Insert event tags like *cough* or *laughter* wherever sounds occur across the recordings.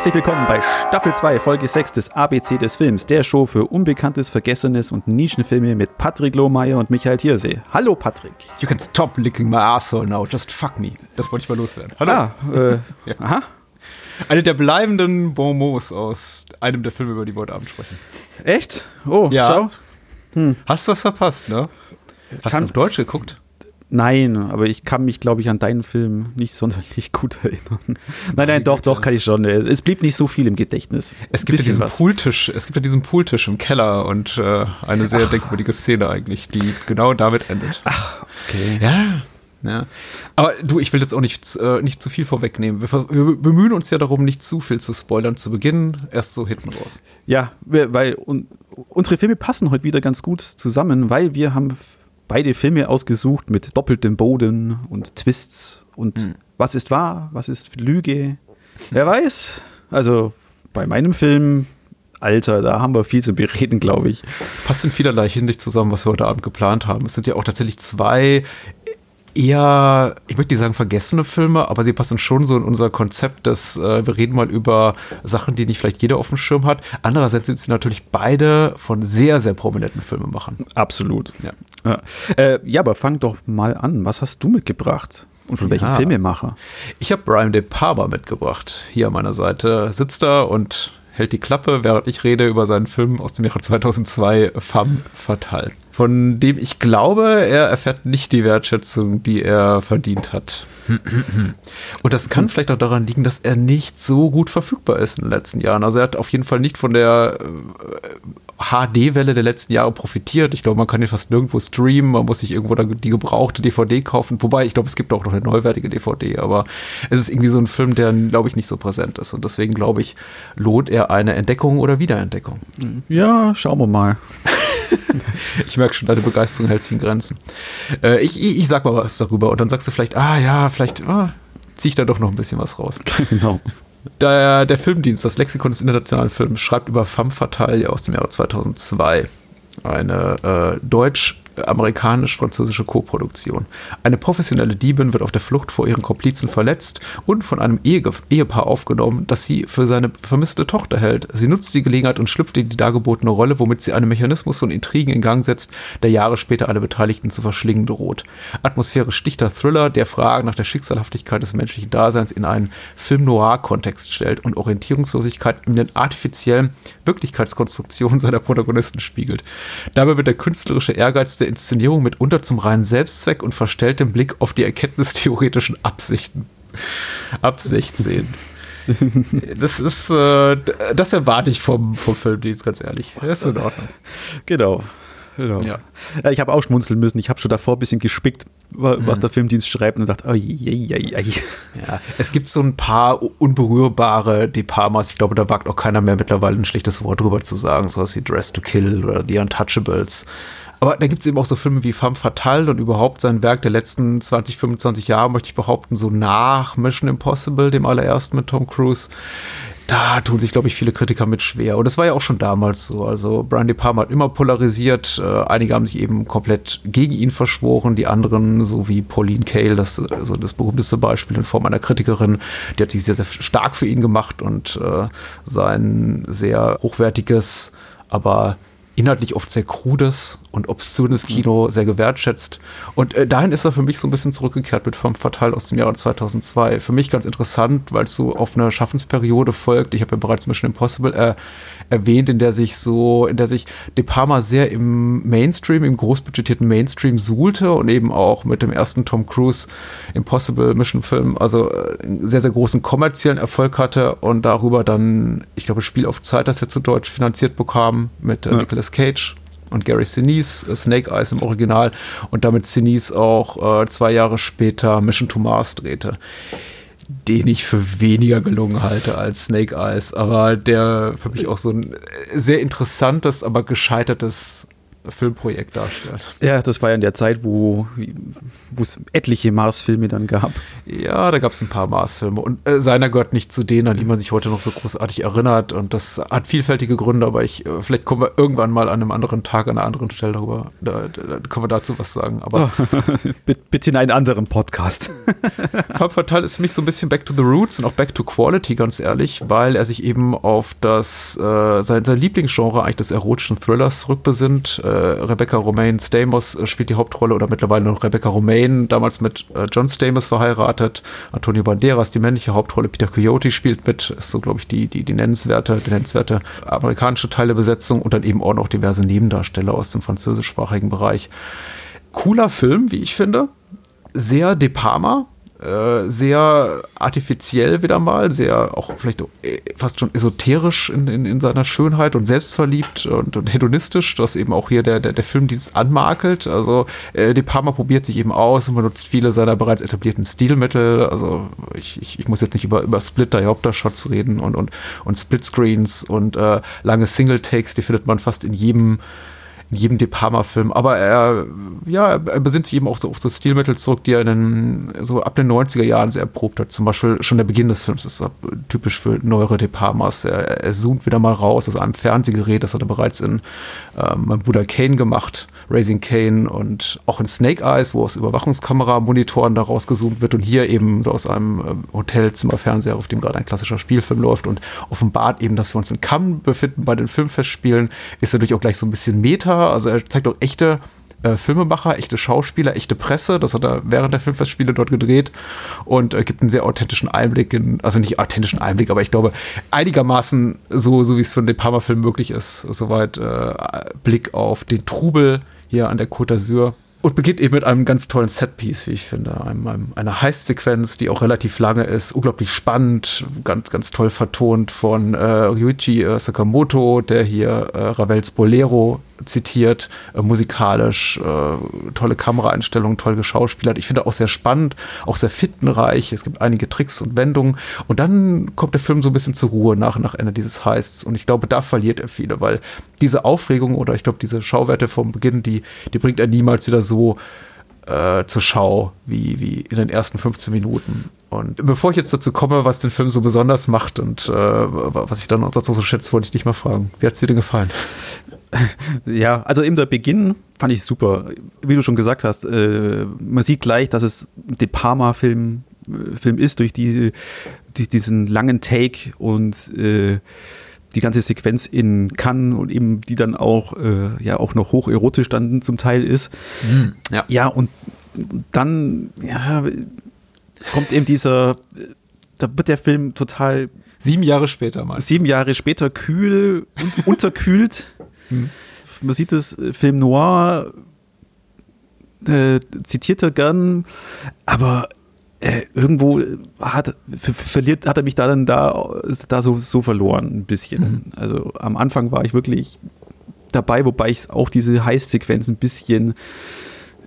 Herzlich willkommen bei Staffel 2, Folge 6 des ABC des Films, der Show für Unbekanntes, Vergessenes und Nischenfilme mit Patrick Lohmeier und Michael Thiersee. Hallo Patrick. You can stop licking my asshole now, just fuck me. Das wollte ich mal loswerden. Hallo. Ah, äh, *laughs* ja. aha. Eine der bleibenden Bonmots aus einem der Filme, über die wir heute Abend sprechen. Echt? Oh, ja. Hm. Hast du was verpasst, ne? Hast Kann, du auf Deutsch geguckt? Nein, aber ich kann mich, glaube ich, an deinen Film nicht sonderlich *laughs* gut erinnern. Nein, nein, doch, doch, kann ich schon. Es blieb nicht so viel im Gedächtnis. Es gibt ja diesen was. Pooltisch, es gibt ja diesen Pooltisch im Keller und äh, eine sehr Ach. denkwürdige Szene eigentlich, die genau damit endet. Ach, okay. Ja, ja. Aber du, ich will jetzt auch nicht, äh, nicht zu viel vorwegnehmen. Wir, wir, bemühen uns ja darum, nicht zu viel zu spoilern zu Beginn, erst so hinten raus. Ja, weil un, unsere Filme passen heute wieder ganz gut zusammen, weil wir haben beide Filme ausgesucht mit doppeltem Boden und Twists und hm. was ist wahr, was ist Lüge. Wer weiß. Also bei meinem Film, Alter, da haben wir viel zu bereden, glaube ich. Passt in vielerlei Hinsicht zusammen, was wir heute Abend geplant haben. Es sind ja auch tatsächlich zwei eher, ich möchte nicht sagen vergessene Filme, aber sie passen schon so in unser Konzept, dass äh, wir reden mal über Sachen, die nicht vielleicht jeder auf dem Schirm hat. Andererseits sind sie natürlich beide von sehr, sehr prominenten Filmemachern. Absolut. Ja, ja. Äh, ja aber fang doch mal an. Was hast du mitgebracht? Und von welchem ja. Filmemacher? Ich habe Brian De Palma mitgebracht. Hier an meiner Seite sitzt er und hält die Klappe, während ich rede über seinen Film aus dem Jahre 2002, Femme Fatale. Von dem ich glaube, er erfährt nicht die Wertschätzung, die er verdient hat. *laughs* Und das kann vielleicht auch daran liegen, dass er nicht so gut verfügbar ist in den letzten Jahren. Also er hat auf jeden Fall nicht von der HD-Welle der letzten Jahre profitiert. Ich glaube, man kann ihn fast nirgendwo streamen, man muss sich irgendwo die gebrauchte DVD kaufen. Wobei, ich glaube, es gibt auch noch eine neuwertige DVD, aber es ist irgendwie so ein Film, der, glaube ich, nicht so präsent ist. Und deswegen, glaube ich, lohnt er eine Entdeckung oder Wiederentdeckung. Ja, schauen wir mal. *laughs* *laughs* ich merke schon, deine Begeisterung hält sich in Grenzen. Äh, ich, ich, ich sag mal was darüber und dann sagst du vielleicht, ah ja, vielleicht ah, ziehe ich da doch noch ein bisschen was raus. *laughs* Genau. Der, der Filmdienst, das Lexikon des internationalen Films, schreibt über Femme Fatale aus dem Jahre 2002. Eine äh, deutsch amerikanisch-französische Koproduktion. Eine professionelle Diebin wird auf der Flucht vor ihren Komplizen verletzt und von einem Ehe Ehepaar aufgenommen, das sie für seine vermisste Tochter hält. Sie nutzt die Gelegenheit und schlüpft in die dargebotene Rolle, womit sie einen Mechanismus von Intrigen in Gang setzt, der Jahre später alle Beteiligten zu verschlingen droht. Atmosphärisch dichter Thriller, der Fragen nach der Schicksalhaftigkeit des menschlichen Daseins in einen Film-Noir-Kontext stellt und Orientierungslosigkeit in den artifiziellen Wirklichkeitskonstruktionen seiner Protagonisten spiegelt. Dabei wird der künstlerische Ehrgeiz der Inszenierung mitunter zum reinen Selbstzweck und verstelltem Blick auf die erkenntnistheoretischen Absichten. Ab 16. *laughs* Das ist, äh, das erwarte ich vom, vom Filmdienst, ganz ehrlich. Das ist in Ordnung. Genau. genau. Ja. ja ich habe auch schmunzeln müssen. Ich habe schon davor ein bisschen gespickt, was mhm. der Filmdienst schreibt und dachte, oh, je, je, je. Ja, es gibt so ein paar unberührbare Deparmas. Ich glaube, da wagt auch keiner mehr mittlerweile ein schlechtes Wort drüber zu sagen. Sowas wie Dress to Kill oder The Untouchables. Aber da gibt es eben auch so Filme wie Femme Fatale und überhaupt sein Werk der letzten 20, 25 Jahre, möchte ich behaupten, so nach Mission Impossible, dem allerersten mit Tom Cruise. Da tun sich, glaube ich, viele Kritiker mit schwer. Und das war ja auch schon damals so. Also Brian De Palma hat immer polarisiert. Äh, einige haben sich eben komplett gegen ihn verschworen. Die anderen, so wie Pauline Kael, das also das berühmteste Beispiel in Form einer Kritikerin, die hat sich sehr, sehr stark für ihn gemacht und äh, sein sehr hochwertiges, aber inhaltlich oft sehr krudes und obszönes Kino sehr gewertschätzt. Und äh, dahin ist er für mich so ein bisschen zurückgekehrt mit Femme Fatale aus dem Jahre 2002. Für mich ganz interessant, weil es so auf eine Schaffensperiode folgt. Ich habe ja bereits Mission Impossible äh, erwähnt, in der sich so, in der sich De Palma sehr im Mainstream, im großbudgetierten Mainstream suhlte und eben auch mit dem ersten Tom Cruise Impossible Mission Film, also äh, einen sehr, sehr großen kommerziellen Erfolg hatte und darüber dann, ich glaube, Spiel auf Zeit, das er zu Deutsch finanziert bekam mit äh, ja. Nicolas Cage und Gary Sinise, äh, Snake Eyes im Original und damit Sinise auch äh, zwei Jahre später Mission to Mars drehte den ich für weniger gelungen halte als Snake Eyes, aber der für mich auch so ein sehr interessantes, aber gescheitertes Filmprojekt darstellt. Ja, das war ja in der Zeit, wo es etliche Mars-Filme dann gab. Ja, da gab es ein paar Mars-Filme. Und äh, seiner gehört nicht zu denen, an die man sich heute noch so großartig erinnert. Und das hat vielfältige Gründe, aber ich, äh, vielleicht kommen wir irgendwann mal an einem anderen Tag, an einer anderen Stelle darüber. Da, da, da können wir dazu was sagen. Aber *laughs* bitte in einen anderen Podcast. *laughs* Femme Fatale ist für mich so ein bisschen Back to the Roots und auch Back to Quality, ganz ehrlich, weil er sich eben auf das, äh, sein, sein Lieblingsgenre eigentlich des erotischen Thrillers rückbesinnt. Äh, Rebecca Romaine Stamos spielt die Hauptrolle oder mittlerweile noch Rebecca Romaine, damals mit äh, John Stamos verheiratet. Antonio Banderas, die männliche Hauptrolle. Peter Coyote spielt mit, ist so, glaube ich, die, die, die nennenswerte, die nennenswerte amerikanische Teil der Besetzung und dann eben auch noch diverse Nebendarsteller aus dem französischsprachigen Bereich. Cooler Film, wie ich finde. Sehr De Palma, äh, sehr artifiziell wieder mal, sehr auch vielleicht äh, fast schon esoterisch in, in, in seiner Schönheit und selbstverliebt und, und hedonistisch, was eben auch hier der, der, der Filmdienst anmakelt. Also äh, De Palma probiert sich eben aus und benutzt viele seiner bereits etablierten Stilmittel. Also ich, ich, ich muss jetzt nicht über, über Splitter, Diopter-Shots reden und, und, und Splitscreens und äh, lange Single-Takes, die findet man fast in jedem in jedem De Palma-Film. Aber er, ja, er besinnt sich eben auch so auf so Stilmittel zurück, die er in den, so ab den 90er Jahren sehr erprobt hat. Zum Beispiel schon der Beginn des Films ist typisch für neuere De Palmas. Er, er zoomt wieder mal raus aus einem Fernsehgerät, das hat er bereits in äh, mein Bruder Kane gemacht. Raising Kane und auch in Snake Eyes, wo aus Überwachungskamera-Monitoren da rausgezoomt wird und hier eben aus einem äh, Hotelzimmerfernseher, auf dem gerade ein klassischer Spielfilm läuft und offenbart eben, dass wir uns in Cannes befinden bei den Filmfestspielen, ist natürlich auch gleich so ein bisschen Meta, also er zeigt auch echte äh, Filmemacher, echte Schauspieler, echte Presse. Das hat er während der Filmfestspiele dort gedreht und äh, gibt einen sehr authentischen Einblick in, also nicht authentischen Einblick, aber ich glaube einigermaßen so, so wie es für einen De Palma-Film möglich ist, soweit äh, Blick auf den Trubel hier an der Côte d'Azur. Und beginnt eben mit einem ganz tollen Setpiece, wie ich finde. Einem, einem, einer Heist-Sequenz, die auch relativ lange ist, unglaublich spannend, ganz, ganz toll vertont von äh, Ryuichi äh, Sakamoto, der hier äh, Ravels Bolero zitiert, äh, musikalisch, äh, tolle Kameraeinstellungen, toll geschauspielert. Ich finde auch sehr spannend, auch sehr fittenreich. Es gibt einige Tricks und Wendungen. Und dann kommt der Film so ein bisschen zur Ruhe nach, nach Ende dieses Heists. Und ich glaube, da verliert er viele, weil diese Aufregung oder ich glaube, diese Schauwerte vom Beginn, die, die bringt er niemals wieder so äh, zur Schau wie, wie in den ersten 15 Minuten. Und bevor ich jetzt dazu komme, was den Film so besonders macht und äh, was ich dann auch dazu so schätze, wollte ich dich mal fragen. Wie hat es dir denn gefallen? *laughs* Ja, also eben der Beginn fand ich super. Wie du schon gesagt hast, äh, man sieht gleich, dass es ein De Palma-Film äh, Film ist, durch, die, durch diesen langen Take und äh, die ganze Sequenz in Cannes und eben die dann auch äh, ja auch noch hocherotisch dann zum Teil ist. Mhm, ja. ja, und dann ja, kommt eben dieser, da wird der Film total sieben Jahre später mal. Sieben Jahre später kühl und unterkühlt. Hm. Man sieht das äh, Film Noir, äh, zitiert er gern, aber äh, irgendwo hat, verliert, hat er mich da dann da, da so, so verloren, ein bisschen. Mhm. Also am Anfang war ich wirklich dabei, wobei ich auch diese Heißsequenz ein bisschen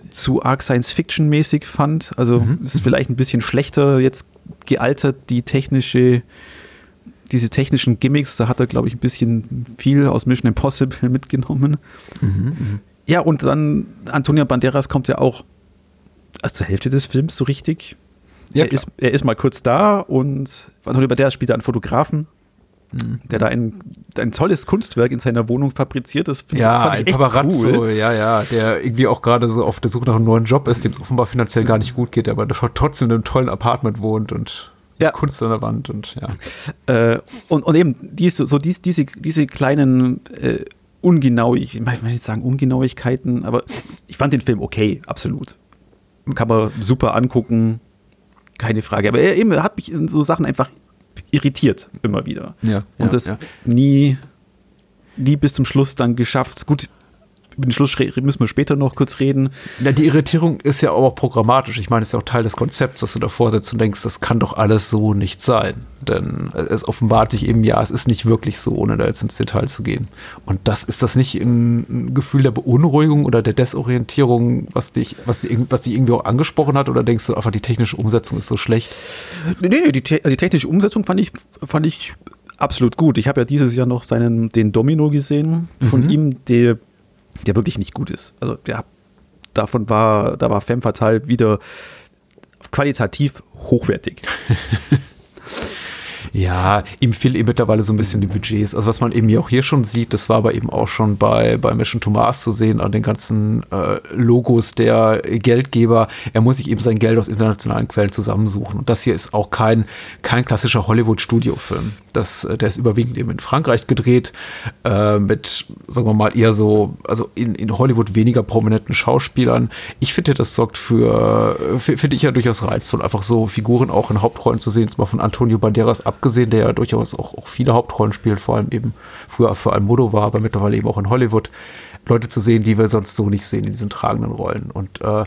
zu arg Science-Fiction-mäßig fand. Also mhm. ist vielleicht ein bisschen schlechter jetzt gealtert, die technische diese technischen Gimmicks, da hat er, glaube ich, ein bisschen viel aus Mission Impossible *laughs* mitgenommen. Mhm, mh. Ja, und dann Antonio Banderas kommt ja auch also zur Hälfte des Films so richtig. Ja, er, ist, er ist mal kurz da und Antonio Banderas spielt da einen Fotografen, mhm. der da ein, ein tolles Kunstwerk in seiner Wohnung fabriziert. Das ja, ein Paparazzo, cool. ja, ja, der irgendwie auch gerade so auf der Suche nach einem neuen Job ist, dem es offenbar finanziell gar nicht gut geht, aber trotzdem in einem tollen Apartment wohnt und ja. Kunst an der Wand und ja. Äh, und, und eben diese, so dies, diese, diese kleinen äh, Ungenauigkeiten, ich möchte nicht sagen Ungenauigkeiten, aber ich fand den Film okay, absolut. Kann man super angucken, keine Frage. Aber er, eben, hat mich in so Sachen einfach irritiert, immer wieder. Ja, und ja, das ja. nie, nie bis zum Schluss dann geschafft. Gut, über den Schluss müssen wir später noch kurz reden. Ja, die Irritierung ist ja auch programmatisch. Ich meine, es ist ja auch Teil des Konzepts, dass du davor sitzt und denkst, das kann doch alles so nicht sein. Denn es offenbart sich eben, ja, es ist nicht wirklich so, ohne da jetzt ins Detail zu gehen. Und das ist das nicht ein Gefühl der Beunruhigung oder der Desorientierung, was dich, was, die, was dich irgendwie auch angesprochen hat? Oder denkst du einfach, die technische Umsetzung ist so schlecht? Nee, nee, die, te die technische Umsetzung fand ich, fand ich absolut gut. Ich habe ja dieses Jahr noch seinen, den Domino gesehen von mhm. ihm, der der wirklich nicht gut ist. Also der davon war, da war Femme Fatale wieder qualitativ hochwertig. *laughs* Ja, ihm fehlen eben mittlerweile so ein bisschen die Budgets. Also was man eben auch hier schon sieht, das war aber eben auch schon bei, bei Mission to Mars zu sehen, an den ganzen äh, Logos der Geldgeber. Er muss sich eben sein Geld aus internationalen Quellen zusammensuchen. Und das hier ist auch kein, kein klassischer Hollywood-Studiofilm. Das, äh, der ist überwiegend eben in Frankreich gedreht, äh, mit, sagen wir mal, eher so, also in, in Hollywood weniger prominenten Schauspielern. Ich finde, das sorgt für, finde ich ja durchaus reizvoll, einfach so Figuren auch in Hauptrollen zu sehen, zwar von Antonio Banderas ab abgesehen, der ja durchaus auch, auch viele Hauptrollen spielt, vor allem eben früher für Almodo war, aber mittlerweile eben auch in Hollywood, Leute zu sehen, die wir sonst so nicht sehen in diesen tragenden Rollen. Und äh,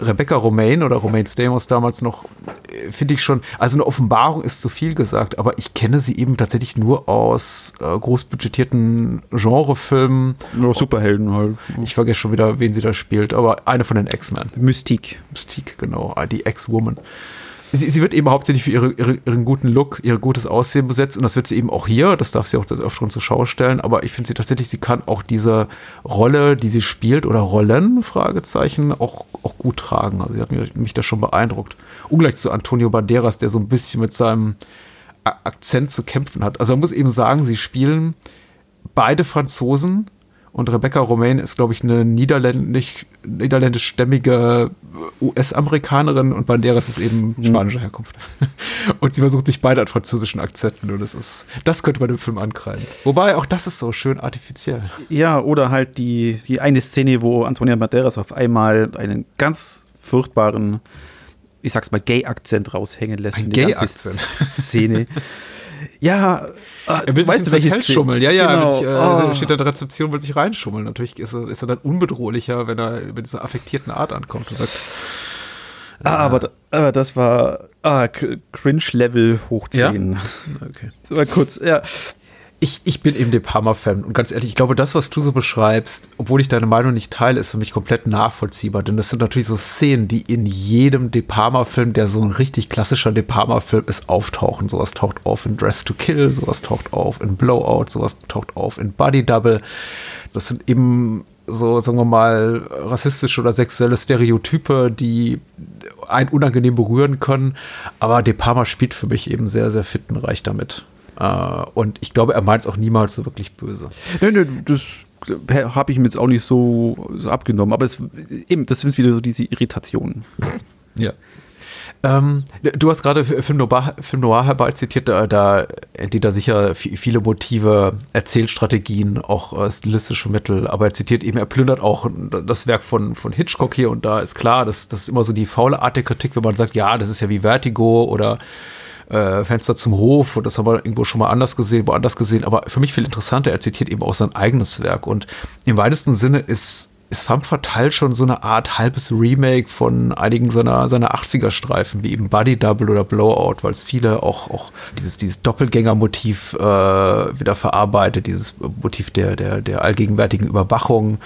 Rebecca Romaine oder Romaine Stamos damals noch, äh, finde ich schon, also eine Offenbarung ist zu viel gesagt, aber ich kenne sie eben tatsächlich nur aus äh, großbudgetierten Genrefilmen. Nur Superhelden halt. Ich vergesse schon wieder, wen sie da spielt, aber eine von den X-Men. Mystique. Mystique, genau, die X-Woman sie, sie, wird eben hauptsächlich für ihre, ihre, ihren guten Look, ihr gutes Aussehen besetzt und das wird sie eben auch hier, das darf sie auch öfter zur Schau stellen, aber ich finde sie tatsächlich, sie kann auch diese Rolle, die sie spielt oder Rollen, Fragezeichen, auch, auch gut tragen. Also sie hat mich, mich da schon beeindruckt. Ungleich zu Antonio Banderas, der so ein bisschen mit seinem Akzent zu kämpfen hat. Also man muss eben sagen, sie spielen beide Franzosen, und Rebecca Romaine ist, glaube ich, eine niederländisch, niederländischstämmige US-Amerikanerin und Banderas ist eben mhm. spanischer Herkunft. *laughs* Und sie versucht sich beide an französischen Akzenten und das ist, das könnte man im Film ankreiden. Wobei auch das ist so schön artifiziell. Ja, oder halt die, die eine Szene, wo Antonia Banderas auf einmal einen ganz furchtbaren, ich sag's mal, Gay-Akzent raushängen lässt. Ein Gay-Akzent. Szene. *laughs* Ja, er will weißt sich du, welches schummeln. Ja, ja, genau. sich, äh, oh. steht an der Rezeption, will sich reinschummeln. Natürlich ist er, ist er dann unbedrohlicher, wenn er mit dieser affektierten Art ankommt und sagt. Ah, aber, aber das war ah, Cringe-Level hoch 10. Ja? *laughs* Okay. Das war kurz, ja ich, ich bin eben De Palma-Fan und ganz ehrlich, ich glaube, das, was du so beschreibst, obwohl ich deine Meinung nicht teile, ist für mich komplett nachvollziehbar, denn das sind natürlich so Szenen, die in jedem De Palma-Film, der so ein richtig klassischer De Palma-Film ist, auftauchen. Sowas taucht auf in Dress to Kill, sowas taucht auf in Blowout, sowas taucht auf in Body Double. Das sind eben so, sagen wir mal, rassistische oder sexuelle Stereotype, die einen unangenehm berühren können. Aber De Palma spielt für mich eben sehr, sehr fittenreich damit. Uh, und ich glaube, er meint es auch niemals so wirklich böse. Nein, nein, das habe ich ihm jetzt auch nicht so, so abgenommen. Aber es, eben, das sind wieder so diese Irritationen. Ja. Ähm, du hast gerade Film Noir, Film Noir herbei zitiert, da, da enthält er sicher viele Motive, Erzählstrategien, auch äh, stilistische Mittel, aber er zitiert eben, er plündert auch das Werk von, von Hitchcock hier und da ist klar, das, das ist immer so die faule Art der Kritik, wenn man sagt, ja, das ist ja wie Vertigo oder äh, Fenster zum Hof und das haben wir irgendwo schon mal anders gesehen, woanders gesehen, aber für mich viel interessanter, er zitiert eben auch sein eigenes Werk. Und im weitesten Sinne ist ist Femme Fatale schon so eine Art halbes Remake von einigen seiner, seiner 80er-Streifen, wie eben Body Double oder Blowout, weil es viele auch, auch dieses, dieses Doppelgänger-Motiv äh, wieder verarbeitet, dieses Motiv der, der, der allgegenwärtigen Überwachung,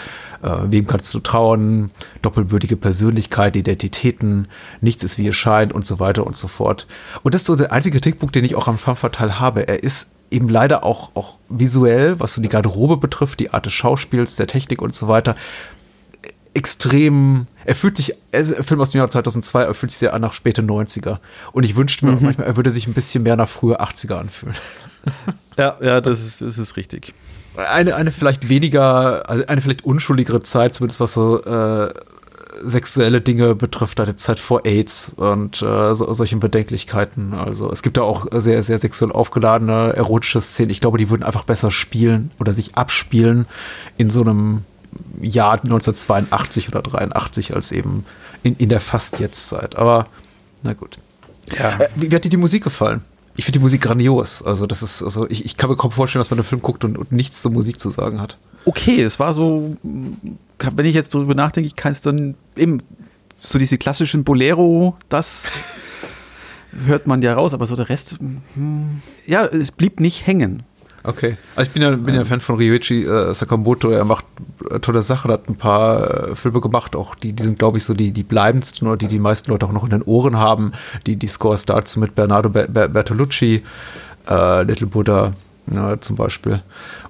äh, wem kannst du trauen, doppelbürtige Persönlichkeit, Identitäten, nichts ist wie es scheint und so weiter und so fort. Und das ist so der einzige Kritikpunkt, den ich auch am Femme Fatale habe. Er ist eben leider auch, auch visuell, was so die Garderobe betrifft, die Art des Schauspiels, der Technik und so weiter, extrem, er fühlt sich, er Film aus dem Jahr 2002, er fühlt sich sehr an nach späte 90er. Und ich wünschte mir mhm. manchmal, er würde sich ein bisschen mehr nach frühe 80er anfühlen. *laughs* Ja, ja, das ist, das ist richtig. Eine, eine vielleicht weniger, also eine vielleicht unschuldigere Zeit, zumindest was so äh, sexuelle Dinge betrifft, eine Zeit vor AIDS und äh, so, solchen Bedenklichkeiten. Also es gibt da auch sehr, sehr sexuell aufgeladene erotische Szenen. Ich glaube, die würden einfach besser spielen oder sich abspielen in so einem Jahr 1982 oder 83 als eben in, in der Fast-Jetzt-Zeit. Aber na gut. Ja. Äh, wie, wie, hat dir die Musik gefallen? Ich finde die Musik grandios. Also, das ist, also ich, ich kann mir kaum vorstellen, dass man einen Film guckt und, und nichts zur Musik zu sagen hat. Okay, es war so, wenn ich jetzt darüber nachdenke, ich kann es dann eben so diese klassischen Bolero, das hört man ja raus, aber so der Rest, hm, ja, es blieb nicht hängen. Okay. Also ich bin ja, bin ja Fan von Ryuichi äh, Sakamoto. Er macht äh, tolle Sachen, hat ein paar äh, Filme gemacht, auch die, die sind, glaube ich, so die, die bleibendsten oder die die meisten Leute auch noch in den Ohren haben. Die, die Scores dazu mit Bernardo Be Be Bertolucci, äh, Little Buddha, ja, zum Beispiel.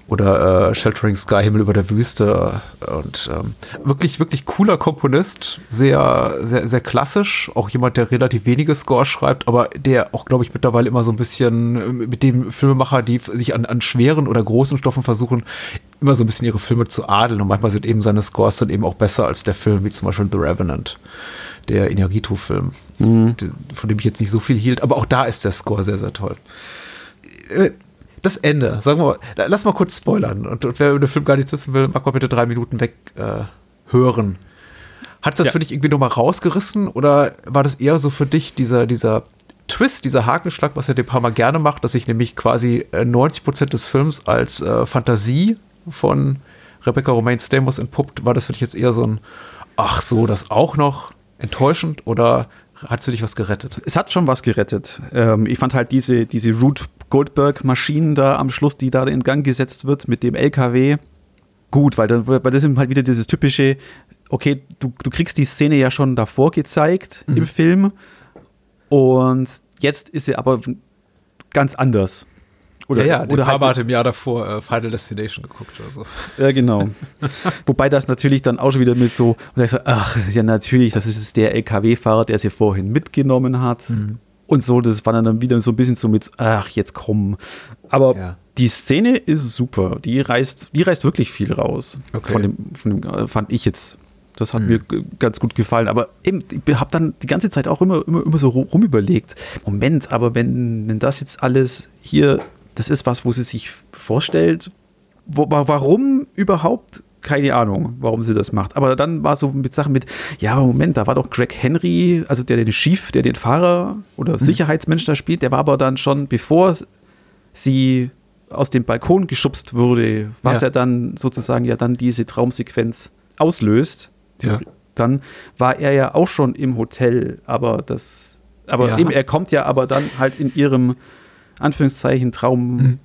Oder äh, Sheltering Sky, Himmel über der Wüste. Und ähm, wirklich, wirklich cooler Komponist. Sehr, sehr, sehr klassisch. Auch jemand, der relativ wenige Scores schreibt, aber der auch, glaube ich, mittlerweile immer so ein bisschen äh, mit dem Filmemacher, die sich an, an schweren oder großen Stoffen versuchen, immer so ein bisschen ihre Filme zu adeln. Und manchmal sind eben seine Scores dann eben auch besser als der Film, wie zum Beispiel The Revenant der Inarito-Film, mhm. von dem ich jetzt nicht so viel hielt, aber auch da ist der Score sehr, sehr toll. Das Ende, sagen wir mal, lass mal kurz spoilern. Und, und wer über den Film gar nichts wissen will, mag mal bitte drei Minuten weg äh, hören. Hat das ja. für dich irgendwie nochmal rausgerissen oder war das eher so für dich dieser, dieser Twist, dieser Hakenschlag, was er De Palma gerne macht, dass sich nämlich quasi 90% äh, des Films als äh, Fantasie von Rebecca Romaine Stamos entpuppt, war das für dich jetzt eher so ein, ach so, das auch noch enttäuschend oder hat es für dich was gerettet? Es hat schon was gerettet. Ähm, ich fand halt diese, diese Root Goldberg-Maschinen da am Schluss, die da in Gang gesetzt wird mit dem LKW, gut, weil, dann, weil das ist halt wieder dieses typische, okay, du, du kriegst die Szene ja schon davor gezeigt mhm. im Film und jetzt ist sie aber ganz anders. Oder, ja, ja, oder halt hat im Jahr davor äh, Final Destination geguckt oder so. Ja, genau. *laughs* Wobei das natürlich dann auch schon wieder mit so, und ich so, ach, ja, natürlich, das ist der LKW-Fahrer, der sie vorhin mitgenommen hat. Mhm. Und so, das war dann wieder so ein bisschen so mit, ach, jetzt komm. Aber ja. die Szene ist super. Die reißt, die reißt wirklich viel raus. Okay. Von dem, von dem äh, fand ich jetzt. Das hat mhm. mir ganz gut gefallen. Aber eben, ich habe dann die ganze Zeit auch immer, immer, immer so rumüberlegt. Moment, aber wenn, wenn das jetzt alles hier, das ist was, wo sie sich vorstellt, wo, warum überhaupt keine Ahnung, warum sie das macht. Aber dann war so mit Sachen mit, ja, Moment, da war doch Greg Henry, also der den Schiff, der den Fahrer oder mhm. Sicherheitsmensch da spielt, der war aber dann schon, bevor sie aus dem Balkon geschubst wurde, was ja. ja dann sozusagen ja dann diese Traumsequenz auslöst. Ja. Dann war er ja auch schon im Hotel, aber das, aber ja. eben, er kommt ja aber dann halt in ihrem Anführungszeichen Traum. Mhm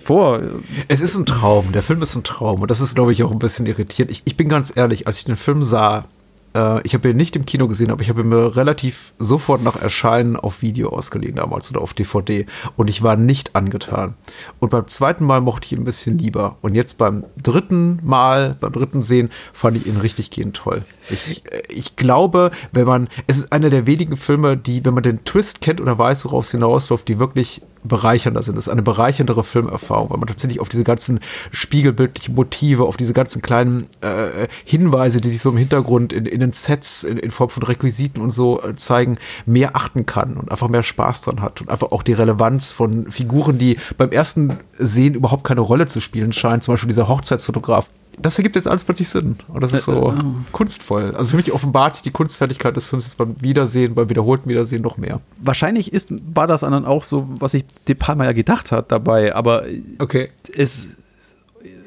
vor. Es ist ein Traum. Der Film ist ein Traum. Und das ist, glaube ich, auch ein bisschen irritierend. Ich, ich bin ganz ehrlich, als ich den Film sah, äh, ich habe ihn nicht im Kino gesehen, aber ich habe ihn mir relativ sofort nach Erscheinen auf Video ausgelegt damals oder auf DVD. Und ich war nicht angetan. Und beim zweiten Mal mochte ich ihn ein bisschen lieber. Und jetzt beim dritten Mal, beim dritten Sehen, fand ich ihn richtig gehend toll. Ich, äh, ich glaube, wenn man, es ist einer der wenigen Filme, die, wenn man den Twist kennt oder weiß, worauf es hinausläuft, die wirklich bereichernder sind. Das ist eine bereicherndere Filmerfahrung, weil man tatsächlich auf diese ganzen spiegelbildlichen Motive, auf diese ganzen kleinen äh, Hinweise, die sich so im Hintergrund in, in den Sets in, in, Form von Requisiten und so äh, zeigen, mehr achten kann und einfach mehr Spaß dran hat und einfach auch die Relevanz von Figuren, die beim ersten Sehen überhaupt keine Rolle zu spielen scheinen, zum Beispiel dieser Hochzeitsfotograf, das ergibt jetzt alles plötzlich Sinn. Und das ist so äh, kunstvoll. Also für mich offenbart sich die Kunstfertigkeit des Films jetzt beim Wiedersehen, beim wiederholten Wiedersehen noch mehr. Wahrscheinlich ist, war das dann auch so, was sich De Palma ja gedacht hat dabei, aber okay. es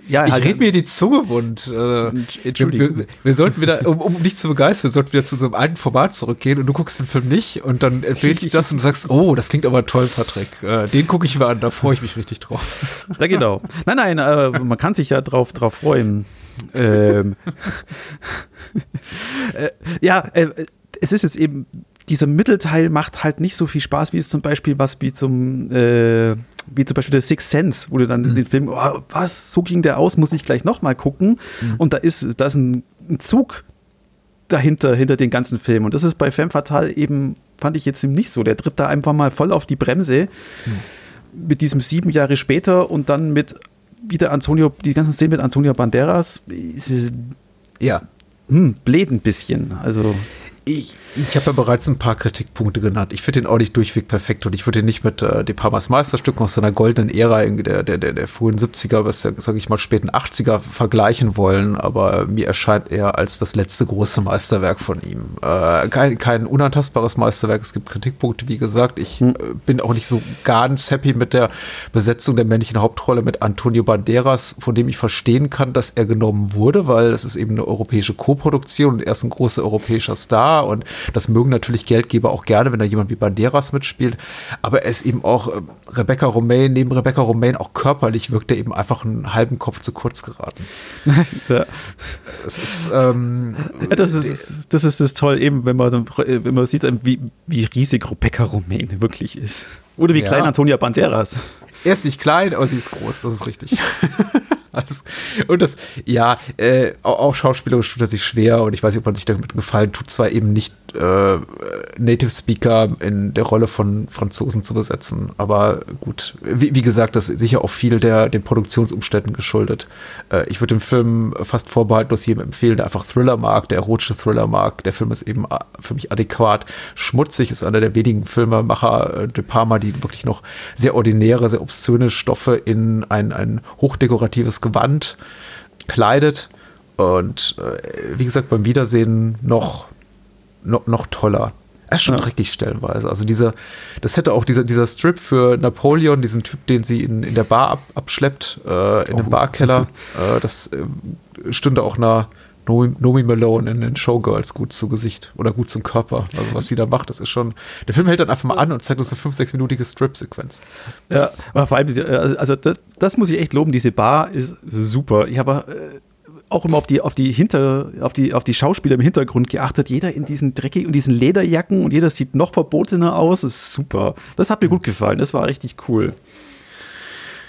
ja, ich halt, rede mir die Zunge wund. Äh, Entschuldigung. Wir, wir, sollten wieder, um, um dich zu begeistern, wir sollten wieder zu unserem alten Format zurückgehen und du guckst den Film nicht und dann empfehle ich das und sagst, oh, das klingt aber toll, Patrick. Äh, den gucke ich mir an, da freue ich mich richtig drauf. *laughs* Ja, genau. Nein, nein, äh, man kann sich ja drauf, drauf freuen. ähm, *laughs* äh, ja, äh, es ist jetzt eben dieser Mittelteil macht halt nicht so viel Spaß, wie es zum Beispiel was wie zum, äh, wie zum Beispiel der Sixth Sense, wo du dann mhm. den Film, oh, was, so ging der aus, muss ich gleich nochmal gucken. Mhm. Und da ist, da ist ein, ein, Zug dahinter, hinter den ganzen Film. Und das ist bei Femme Fatale eben, fand ich jetzt eben nicht so. Der tritt da einfach mal voll auf die Bremse mhm. mit diesem sieben Jahre später und dann mit wieder Antonio, die ganzen Szenen mit Antonio Banderas. Ja. Hm, bläht ein bisschen. Also. Ich, ich habe ja bereits ein paar Kritikpunkte genannt. Ich finde den auch nicht durchweg perfekt und ich würde ihn nicht mit äh, De Palmas Meisterstücken aus seiner goldenen Ära der, der, der, der frühen 70er bis, sage ich mal, späten 80er vergleichen wollen, aber mir erscheint er als das letzte große Meisterwerk von ihm. Äh, kein, kein unantastbares Meisterwerk, es gibt Kritikpunkte, wie gesagt. Ich hm. äh, bin auch nicht so ganz happy mit der Besetzung der männlichen Hauptrolle mit Antonio Banderas, von dem ich verstehen kann, dass er genommen wurde, weil es ist eben eine europäische Koproduktion und er ist ein großer europäischer Star da und das mögen natürlich Geldgeber auch gerne, wenn da jemand wie Banderas mitspielt, aber er ist eben auch äh, Rebecca Romaine, neben Rebecca Romaine auch körperlich wirkt er eben einfach einen halben Kopf zu kurz geraten. *laughs* ja. Das ist, ähm, das ist, das ist das toll, eben, wenn man, wenn man sieht, wie, wie riesig Rebecca Romaine wirklich ist. Oder wie ja. klein Antonia Banderas. Er ist nicht klein, aber sie ist groß, das ist richtig. *laughs* alles. Und das, ja, äh, auch schauspielerisch tut er sich schwer und ich weiß nicht, ob man sich damit gefallen tut, zwar eben nicht äh, Native Speaker in der Rolle von Franzosen zu besetzen, aber gut, wie, wie gesagt, das ist sicher auch viel der den Produktionsumständen geschuldet. Äh, ich würde dem Film fast vorbehaltlos jedem empfehlen, der einfach Thriller mag, der erotische Thriller mag. Der Film ist eben äh, für mich adäquat. Schmutzig ist einer der wenigen Filmemacher äh, De Palma, die wirklich noch sehr ordinäre, sehr obszöne Stoffe in ein, ein hochdekoratives Gewand kleidet. Und äh, wie gesagt, beim Wiedersehen noch, noch, noch toller. Er ist schon ja. dreckig stellenweise. Also dieser, das hätte auch dieser, dieser Strip für Napoleon, diesen Typ, den sie in, in der Bar ab, abschleppt, äh, in oh. dem Barkeller, *laughs* äh, das äh, stünde auch einer Nomi, Nomi Malone in den Showgirls gut zu Gesicht oder gut zum Körper. Also was sie da macht, das ist schon. Der Film hält dann einfach mal an und zeigt uns eine 5, 6-minütige Strip-Sequenz. Ja, aber vor allem, äh, also das, das, muss ich echt loben, diese Bar ist super. Ich habe äh, auch immer auf die, auf die Hinter, auf die, auf die Schauspieler im Hintergrund geachtet. Jeder in diesen dreckigen und diesen Lederjacken und jeder sieht noch verbotener aus. Das ist super. Das hat mir gut gefallen. Das war richtig cool.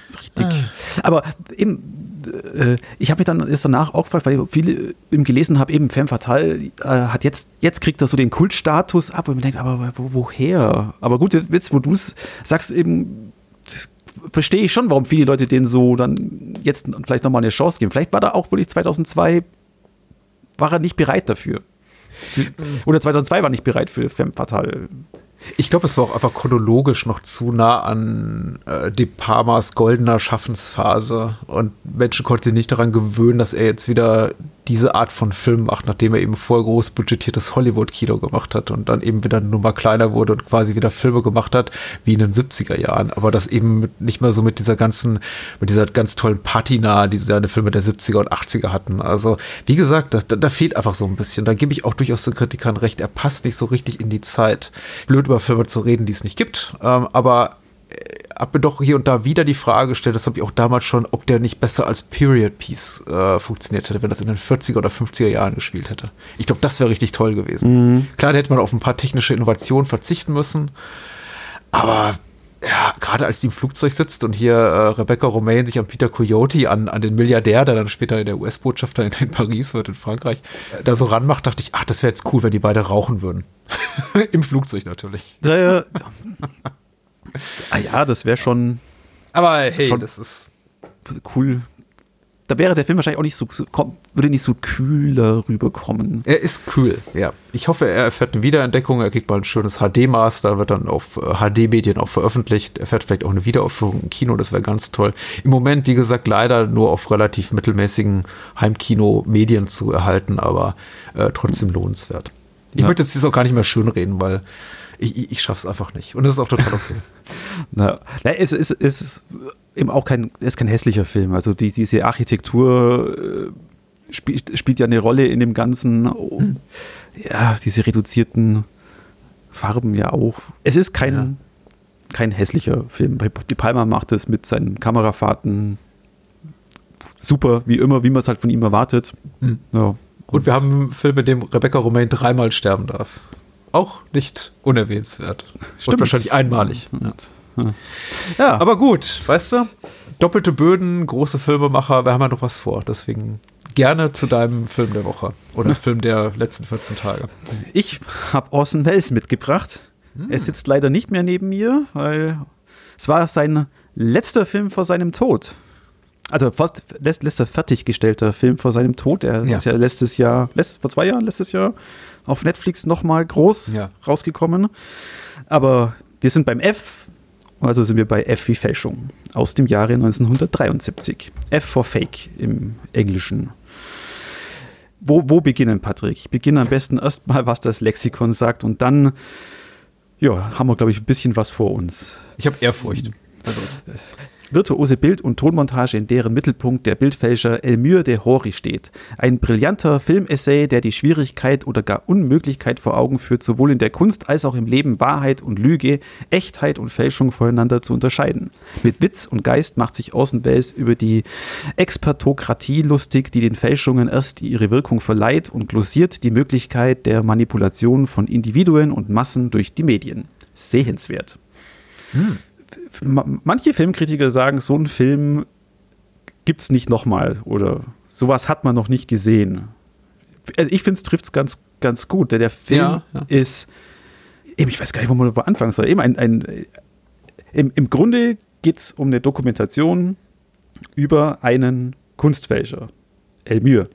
Das ist richtig. Ah. Aber eben, äh, ich habe mich dann erst danach auch gefragt, weil ich viele eben gelesen habe, eben Femme Fatale äh, hat jetzt, jetzt kriegt er so den Kultstatus ab, wo ich mir denke, aber wo, woher? Aber gut, Witz, wo du es sagst, eben verstehe ich schon, warum viele Leute den so dann jetzt vielleicht nochmal eine Chance geben. Vielleicht war da auch wirklich 2002, war er nicht bereit dafür. Oder 2002 war nicht bereit für Femme Fatale. Ich glaube, es war auch einfach chronologisch noch zu nah an äh, De Palmas goldener Schaffensphase und Menschen konnten sich nicht daran gewöhnen, dass er jetzt wieder diese Art von Film macht, nachdem er eben vorher groß budgetiertes Hollywood-Kino gemacht hat und dann eben wieder eine Nummer kleiner wurde und quasi wieder Filme gemacht hat, wie in den 70er Jahren. Aber das eben nicht mehr so mit dieser ganzen, mit dieser ganz tollen Patina, die seine Filme der 70er und 80er hatten. Also, wie gesagt, das, da, da fehlt einfach so ein bisschen. Da gebe ich auch durchaus den Kritikern recht. Er passt nicht so richtig in die Zeit. Blöd über Filme zu reden, die es nicht gibt. Ähm, aber habe mir doch hier und da wieder die Frage gestellt, das habe ich auch damals schon, ob der nicht besser als Period Piece äh, funktioniert hätte, wenn das in den 40er oder 50er Jahren gespielt hätte. Ich glaube, das wäre richtig toll gewesen. Mhm. Klar, da hätte man auf ein paar technische Innovationen verzichten müssen, aber ja, gerade als die im Flugzeug sitzt und hier äh, Rebecca Romaine sich an Peter Coyote, an, an den Milliardär, der dann später in der US-Botschafter in, in, Paris wird, in Frankreich, äh, da so ranmacht, dachte ich, ach, das wäre jetzt cool, wenn die beide rauchen würden. *laughs* Im Flugzeug natürlich. Ja, ja. Ah ja, das wäre schon. Aber hey, schon das ist cool. Da wäre der Film wahrscheinlich auch nicht so, würde nicht so kühler rüberkommen. Er ist kühl, ja. Ich hoffe, er erfährt eine Wiederentdeckung, er kriegt mal ein schönes HD-Master, wird dann auf HD-Medien äh, auch veröffentlicht, er fährt vielleicht auch eine Wiederaufführung im Kino, das wäre ganz toll. Im Moment, wie gesagt, leider nur auf relativ mittelmäßigen Heimkino-Medien zu erhalten, aber äh, trotzdem lohnenswert. Ich ja. möchte jetzt auch gar nicht mehr schönreden, weil ich, ich es einfach nicht. Und das ist auch total okay. *laughs* Na, es ist, es ist eben auch kein, ist kein hässlicher Film. Also die, diese Architektur äh, spielt, spielt ja eine Rolle in dem Ganzen. Oh, hm. Ja, diese reduzierten Farben ja auch. Es ist kein, ja. kein hässlicher Film. Die Palma macht es mit seinen Kamerafahrten super, wie immer, wie man es halt von ihm erwartet. Mhm. Ja. Und, Und, wir haben einen Film, in dem Rebecca Romaine dreimal sterben darf auch nicht unerwähnenswert. Stimmt. Und wahrscheinlich einmalig. Ja. ja. Aber gut, weißt du, doppelte Böden, große Filmemacher, wir haben ja noch was vor. Deswegen gerne zu deinem Film der Woche oder Film der letzten 14 Tage. Ich habe Orson Welles mitgebracht. Hm. Er sitzt leider nicht mehr neben mir, weil es war sein letzter Film vor seinem Tod. Also letzter fertiggestellter Film vor seinem Tod. Er ja. ist ja letztes Jahr, letzt, vor zwei Jahren, letztes Jahr auf Netflix nochmal groß ja. rausgekommen. Aber wir sind beim F, also sind wir bei F wie Fälschung aus dem Jahre 1973. F for Fake im Englischen. Wo, wo beginnen, Patrick? Ich beginne am besten erstmal, was das Lexikon sagt und dann ja, haben wir, glaube ich, ein bisschen was vor uns. Ich habe Ehrfurcht. Also, virtuose Bild- und Tonmontage, in deren Mittelpunkt der Bildfälscher Elmure de Hori steht. Ein brillanter Filmessay, der die Schwierigkeit oder gar Unmöglichkeit vor Augen führt, sowohl in der Kunst als auch im Leben Wahrheit und Lüge, Echtheit und Fälschung voneinander zu unterscheiden. Mit Witz und Geist macht sich Orson Welles über die Expertokratie lustig, die den Fälschungen erst ihre Wirkung verleiht und glosiert die Möglichkeit der Manipulation von Individuen und Massen durch die Medien. Sehenswert. Hm manche Filmkritiker sagen, so einen Film gibt es nicht nochmal oder sowas hat man noch nicht gesehen. Also ich finde, es trifft es ganz, ganz gut. Der, der Film ja, ja. ist, eben, ich weiß gar nicht, wo man anfangen soll. Eben ein, ein, im, Im Grunde geht es um eine Dokumentation über einen Kunstfälscher, Elmure,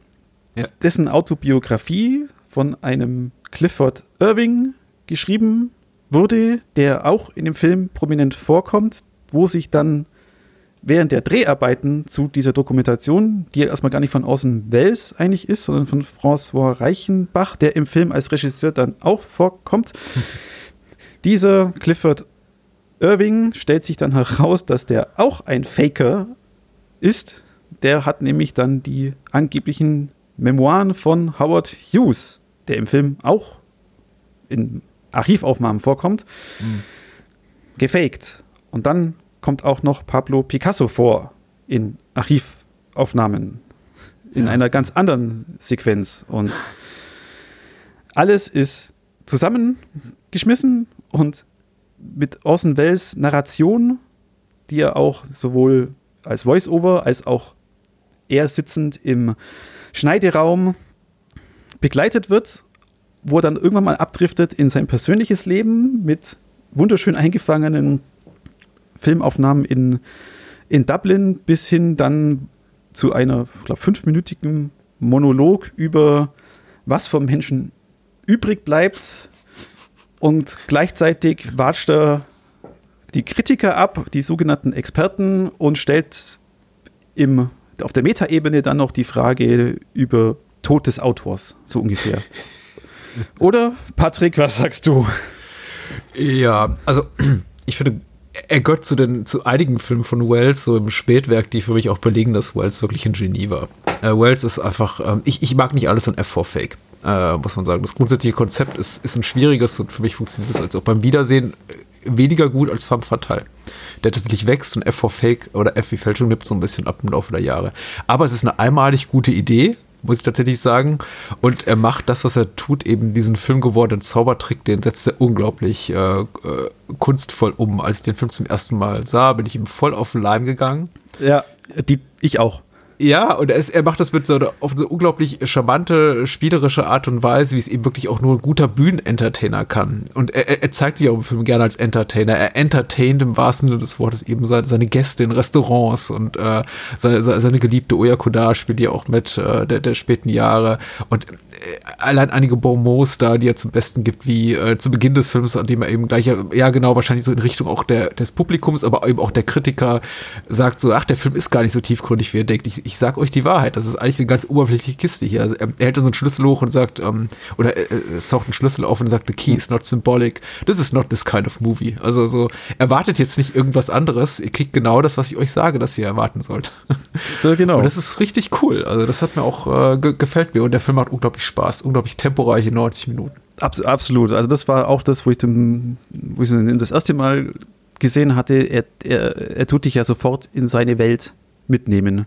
ja. dessen Autobiografie von einem Clifford Irving geschrieben wurde, der auch in dem Film prominent vorkommt, wo sich dann während der Dreharbeiten zu dieser Dokumentation, die erstmal gar nicht von Orson Welles eigentlich ist, sondern von François Reichenbach, der im Film als Regisseur dann auch vorkommt. *laughs* Dieser Clifford Irving stellt sich dann heraus, dass der auch ein Faker ist. Der hat nämlich dann die angeblichen Memoiren von Howard Hughes, der im Film auch in Archivaufnahmen vorkommt, mhm. gefaked. Und dann kommt auch noch Pablo Picasso vor in Archivaufnahmen in ja. einer ganz anderen Sequenz. Und alles ist zusammengeschmissen und mit Orson Welles Narration, die er auch sowohl als Voice-Over als auch er sitzend im Schneideraum begleitet wird wo er dann irgendwann mal abdriftet in sein persönliches Leben mit wunderschön eingefangenen Filmaufnahmen in, in Dublin bis hin dann zu einer, ich glaube, fünfminütigen Monolog über was vom Menschen übrig bleibt und gleichzeitig watscht er die Kritiker ab, die sogenannten Experten und stellt im, auf der Metaebene dann noch die Frage über Tod des Autors, so ungefähr. *laughs* Oder, Patrick, was sagst du? Ja, also ich finde, er gehört zu, den, zu einigen Filmen von Wells, so im Spätwerk, die für mich auch belegen, dass Wells wirklich ein Genie war. Äh, Wells ist einfach, ähm, ich, ich mag nicht alles an F4-Fake, äh, muss man sagen. Das grundsätzliche Konzept ist, ist ein schwieriges und für mich funktioniert das als auch beim Wiedersehen äh, weniger gut als Femme Fatale. Der tatsächlich wächst und F4-Fake oder F wie Fälschung nimmt so ein bisschen ab im Laufe der Jahre. Aber es ist eine einmalig gute Idee muss ich tatsächlich sagen. Und er macht das, was er tut, eben diesen Film gewordenen Zaubertrick, den setzt er unglaublich äh, äh, kunstvoll um. Als ich den Film zum ersten Mal sah, bin ich ihm voll auf den Leim gegangen. Ja, die, ich auch. Ja, und er, ist, er macht das mit so einer, auf eine unglaublich charmante, spielerische Art und Weise, wie es eben wirklich auch nur ein guter Bühnenentertainer kann. Und er, er zeigt sich auch im Film gerne als Entertainer. Er entertaint im wahrsten Sinne des Wortes eben seine, seine Gäste in Restaurants und äh, seine, seine geliebte Oya Kodar spielt ja auch mit äh, der, der späten Jahre. Und äh, allein einige Bonmots da, die er zum Besten gibt, wie äh, zu Beginn des Films, an dem er eben gleich, ja genau, wahrscheinlich so in Richtung auch der, des Publikums, aber eben auch der Kritiker sagt so, ach, der Film ist gar nicht so tiefgründig, wie er denkt. Ich, ich sag euch die Wahrheit, das ist eigentlich eine ganz oberflächliche Kiste hier. Also, er, er hält so einen Schlüssel hoch und sagt, ähm, oder äh, es taucht einen Schlüssel auf und sagt, the key is not symbolic. This is not this kind of movie. Also so, erwartet jetzt nicht irgendwas anderes. Ihr kriegt genau das, was ich euch sage, dass ihr erwarten sollt. *laughs* Ja, genau. Und das ist richtig cool. Also das hat mir auch, äh, gefällt mir und der Film hat unglaublich Spaß. Unglaublich temporeiche 90 Minuten. Abs absolut. Also das war auch das, wo ich, dem, wo ich das erste Mal gesehen hatte. Er, er, er tut dich ja sofort in seine Welt mitnehmen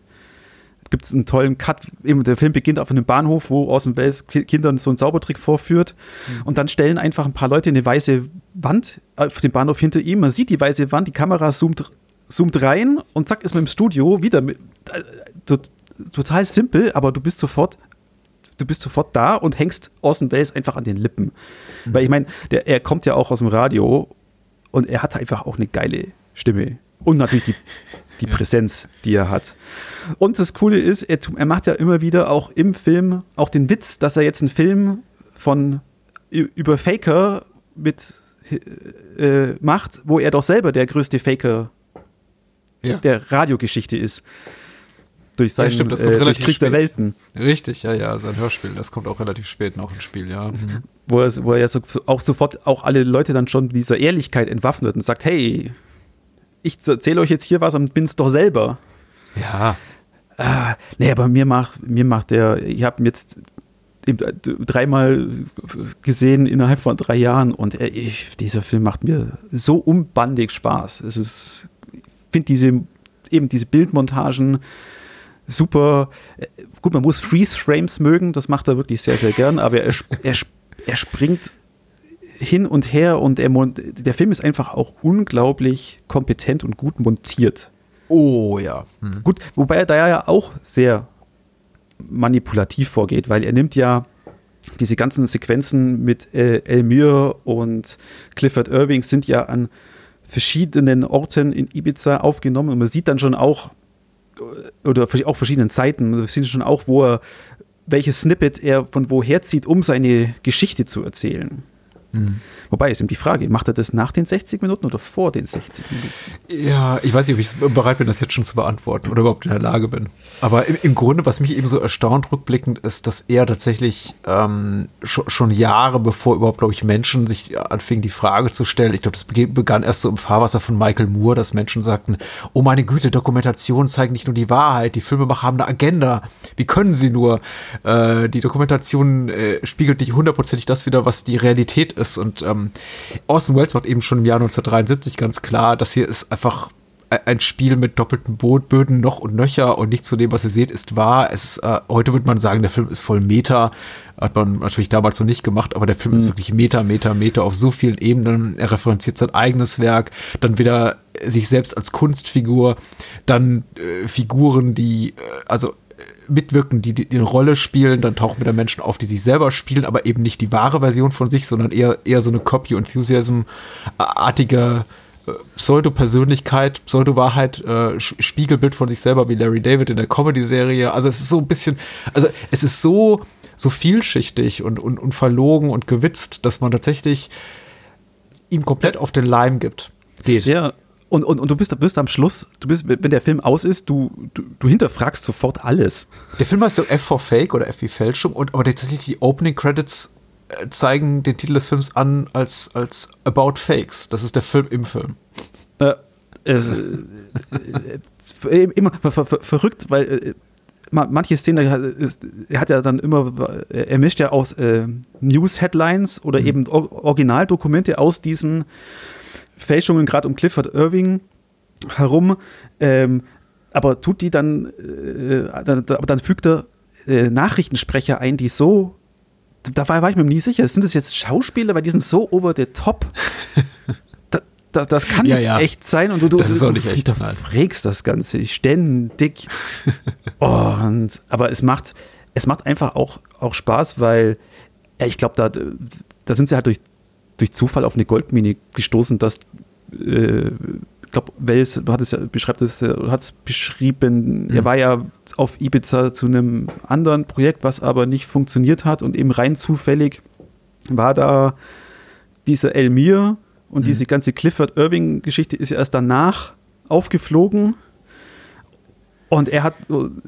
gibt es einen tollen Cut. Der Film beginnt auf einem Bahnhof, wo Orson Welles Kindern so einen Zaubertrick vorführt. Mhm. Und dann stellen einfach ein paar Leute eine weiße Wand auf dem Bahnhof hinter ihm. Man sieht die weiße Wand, die Kamera zoomt, zoomt rein und zack, ist man im Studio wieder. Mit, äh, total simpel, aber du bist sofort du bist sofort da und hängst Orson Welles einfach an den Lippen. Mhm. Weil ich meine, er kommt ja auch aus dem Radio und er hat einfach auch eine geile Stimme. Und natürlich die die ja. Präsenz, die er hat. Und das Coole ist, er, er, macht ja immer wieder auch im Film auch den Witz, dass er jetzt einen Film von über Faker mit äh, macht, wo er doch selber der größte Faker ja. der Radiogeschichte ist. Durch sein ja, stimmt, das kommt äh, relativ Krieg spät. der Welten. Richtig, ja, ja, sein Hörspiel, das kommt auch relativ spät noch ins Spiel, ja. Mhm. Wo er, wo er so, auch sofort auch alle Leute dann schon dieser Ehrlichkeit entwaffnet und sagt, hey, ich erzähle euch jetzt hier was und bin es doch selber. Ja. Ah, nee, aber mir macht, mir macht der, ich habe jetzt dreimal gesehen innerhalb von drei Jahren und ich, dieser Film macht mir so unbandig Spaß. Es ist, ich finde diese, eben diese Bildmontagen super. Gut, man muss Freeze-Frames mögen, das macht er wirklich sehr, sehr gern, aber er, er, er springt hin und her und er, der Film ist einfach auch unglaublich kompetent und gut montiert. Oh ja. Hm. Gut, wobei er da ja auch sehr manipulativ vorgeht, weil er nimmt ja diese ganzen Sequenzen mit äh, Elmire und Clifford Irving sind ja an verschiedenen Orten in Ibiza aufgenommen und man sieht dann schon auch äh, oder auch verschiedenen Zeiten, man sieht schon auch, wo er welches Snippet er von woher zieht, um seine Geschichte zu erzählen. Mhm. Wobei ist ihm die Frage, macht er das nach den 60 Minuten oder vor den 60 Minuten? Ja, ich weiß nicht, ob ich bereit bin, das jetzt schon zu beantworten oder überhaupt in der Lage bin. Aber im, im Grunde, was mich eben so erstaunt rückblickend, ist, dass er tatsächlich ähm, schon, schon Jahre bevor überhaupt, glaube ich, Menschen sich anfingen, die Frage zu stellen, ich glaube, das begann erst so im Fahrwasser von Michael Moore, dass Menschen sagten, oh meine Güte, Dokumentationen zeigen nicht nur die Wahrheit, die Filmemacher haben eine Agenda. Wie können sie nur? Äh, die Dokumentation äh, spiegelt nicht hundertprozentig das wieder, was die Realität ist ist. Und ähm, Orson Welles macht eben schon im Jahr 1973 ganz klar, das hier ist einfach e-, ein Spiel mit doppelten Böden noch und nöcher und nichts von dem, was ihr seht, ist wahr. Es ist, äh, heute würde man sagen, der Film ist voll Meta. Hat man natürlich damals noch nicht gemacht, aber der Film mhm. ist wirklich Meta, Meta, Meta auf so vielen Ebenen. Er referenziert sein eigenes Werk, dann wieder sich selbst als Kunstfigur, dann äh, Figuren, die, äh, also mitwirken, die, die eine Rolle spielen, dann tauchen wieder Menschen auf, die sich selber spielen, aber eben nicht die wahre Version von sich, sondern eher, eher so eine Copy-Enthusiasm-artige äh, Pseudo-Persönlichkeit, Pseudo-Wahrheit, äh, Spiegelbild von sich selber wie Larry David in der Comedy-Serie. Also es ist so ein bisschen, also es ist so, so vielschichtig und, und, und verlogen und gewitzt, dass man tatsächlich ihm komplett auf den Leim gibt. Geht. Ja, und, und, und du bist, bist am Schluss, du bist, wenn der Film aus ist, du, du, du hinterfragst sofort alles. Der Film heißt so F for Fake oder F wie Fälschung, und, aber tatsächlich die Opening Credits äh, zeigen den Titel des Films an als, als About Fakes. Das ist der Film im Film. Äh, es, äh, äh, immer ver ver verrückt, weil äh, manche Szenen, er hat ja dann immer, er mischt ja aus äh, News-Headlines oder mhm. eben Originaldokumente aus diesen Fälschungen gerade um Clifford Irving herum, ähm, aber tut die dann, äh, dann, aber dann fügt er äh, Nachrichtensprecher ein, die so, da war, war, ich mir nie sicher, sind das jetzt Schauspieler, weil die sind so over the top. *laughs* das, das, kann ja, nicht ja. echt sein und du, du, das ist auch nicht echt, frägst das Ganze ständig. *laughs* und, aber es macht, es macht einfach auch, auch Spaß, weil ja, ich glaube, da, da sind sie halt durch durch Zufall auf eine Goldmine gestoßen, dass äh, ich glaube, Wells hat es ja, beschreibt es, hat es beschrieben, mhm. er war ja auf Ibiza zu einem anderen Projekt, was aber nicht funktioniert hat und eben rein zufällig war da dieser Elmir und mhm. diese ganze Clifford Irving-Geschichte ist ja erst danach aufgeflogen. Und er hat,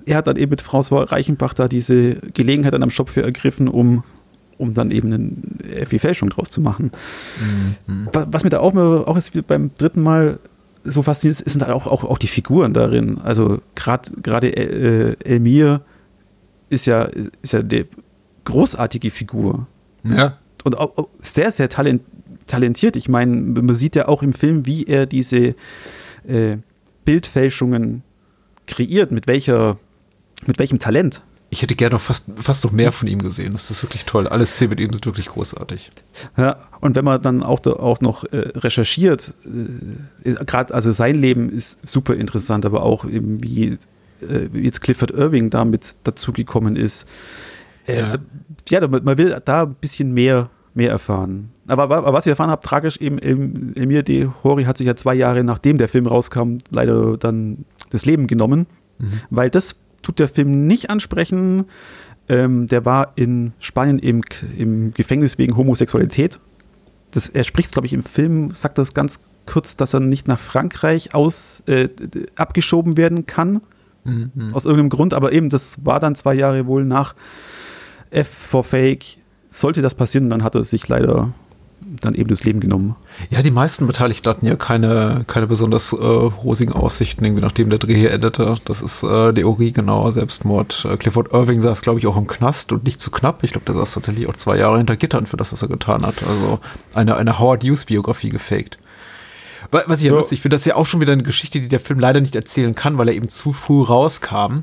er hat dann eben mit François Reichenbach da diese Gelegenheit am Shop für ergriffen, um um dann eben eine FI-Fälschung draus zu machen. Mhm. Was mir da auch, auch jetzt beim dritten Mal so fasziniert ist, sind halt auch, auch, auch die Figuren darin. Also gerade äh, Elmir ist ja, ist ja eine großartige Figur. Ja. Und auch, sehr, sehr talent, talentiert. Ich meine, man sieht ja auch im Film, wie er diese äh, Bildfälschungen kreiert, mit welcher, mit welchem Talent ich hätte gerne noch fast, fast noch mehr von ihm gesehen. Das ist wirklich toll. Alle Szenen mit ihm sind wirklich großartig. Ja, und wenn man dann auch, auch noch äh, recherchiert, äh, gerade, also sein Leben ist super interessant, aber auch eben wie, äh, jetzt Clifford Irving damit dazugekommen ist. Ja, ja man will da ein bisschen mehr, mehr erfahren. Aber, aber was wir erfahren haben, tragisch eben, Emir de Hori hat sich ja zwei Jahre nachdem der Film rauskam, leider dann das Leben genommen, mhm. weil das tut der Film nicht ansprechen. Ähm, der war in Spanien im, im Gefängnis wegen Homosexualität. Das, er spricht, glaube ich, im Film, sagt das ganz kurz, dass er nicht nach Frankreich aus, äh, abgeschoben werden kann. Mhm. Aus irgendeinem Grund. Aber eben, das war dann zwei Jahre wohl nach F for Fake. Sollte das passieren, dann hat er sich leider dann eben das Leben genommen. Ja, die meisten Beteiligten hatten ja keine, keine besonders äh, rosigen Aussichten, irgendwie nachdem der Dreh hier endete. Das ist äh, Theorie, genau, Selbstmord. Äh, Clifford Irving saß, glaube ich, auch im Knast und nicht zu knapp. Ich glaube, der saß tatsächlich auch zwei Jahre hinter Gittern für das, was er getan hat. Also eine, eine Howard Hughes-Biografie gefaked. Was ich ja, ja. lustig finde, das ist ja auch schon wieder eine Geschichte, die der Film leider nicht erzählen kann, weil er eben zu früh rauskam.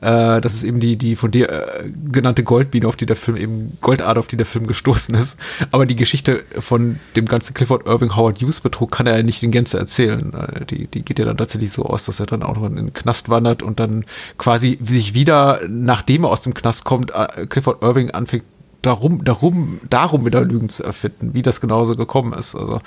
Äh, das ist eben die, die von dir äh, genannte Goldbiene, auf die der Film eben, Goldader, auf die der Film gestoßen ist. Aber die Geschichte von dem ganzen Clifford Irving Howard Hughes Betrug kann er ja nicht in Gänze erzählen. Äh, die, die geht ja dann tatsächlich so aus, dass er dann auch noch in den Knast wandert und dann quasi sich wieder, nachdem er aus dem Knast kommt, äh, Clifford Irving anfängt darum, darum, darum wieder Lügen zu erfinden, wie das genauso gekommen ist. Also,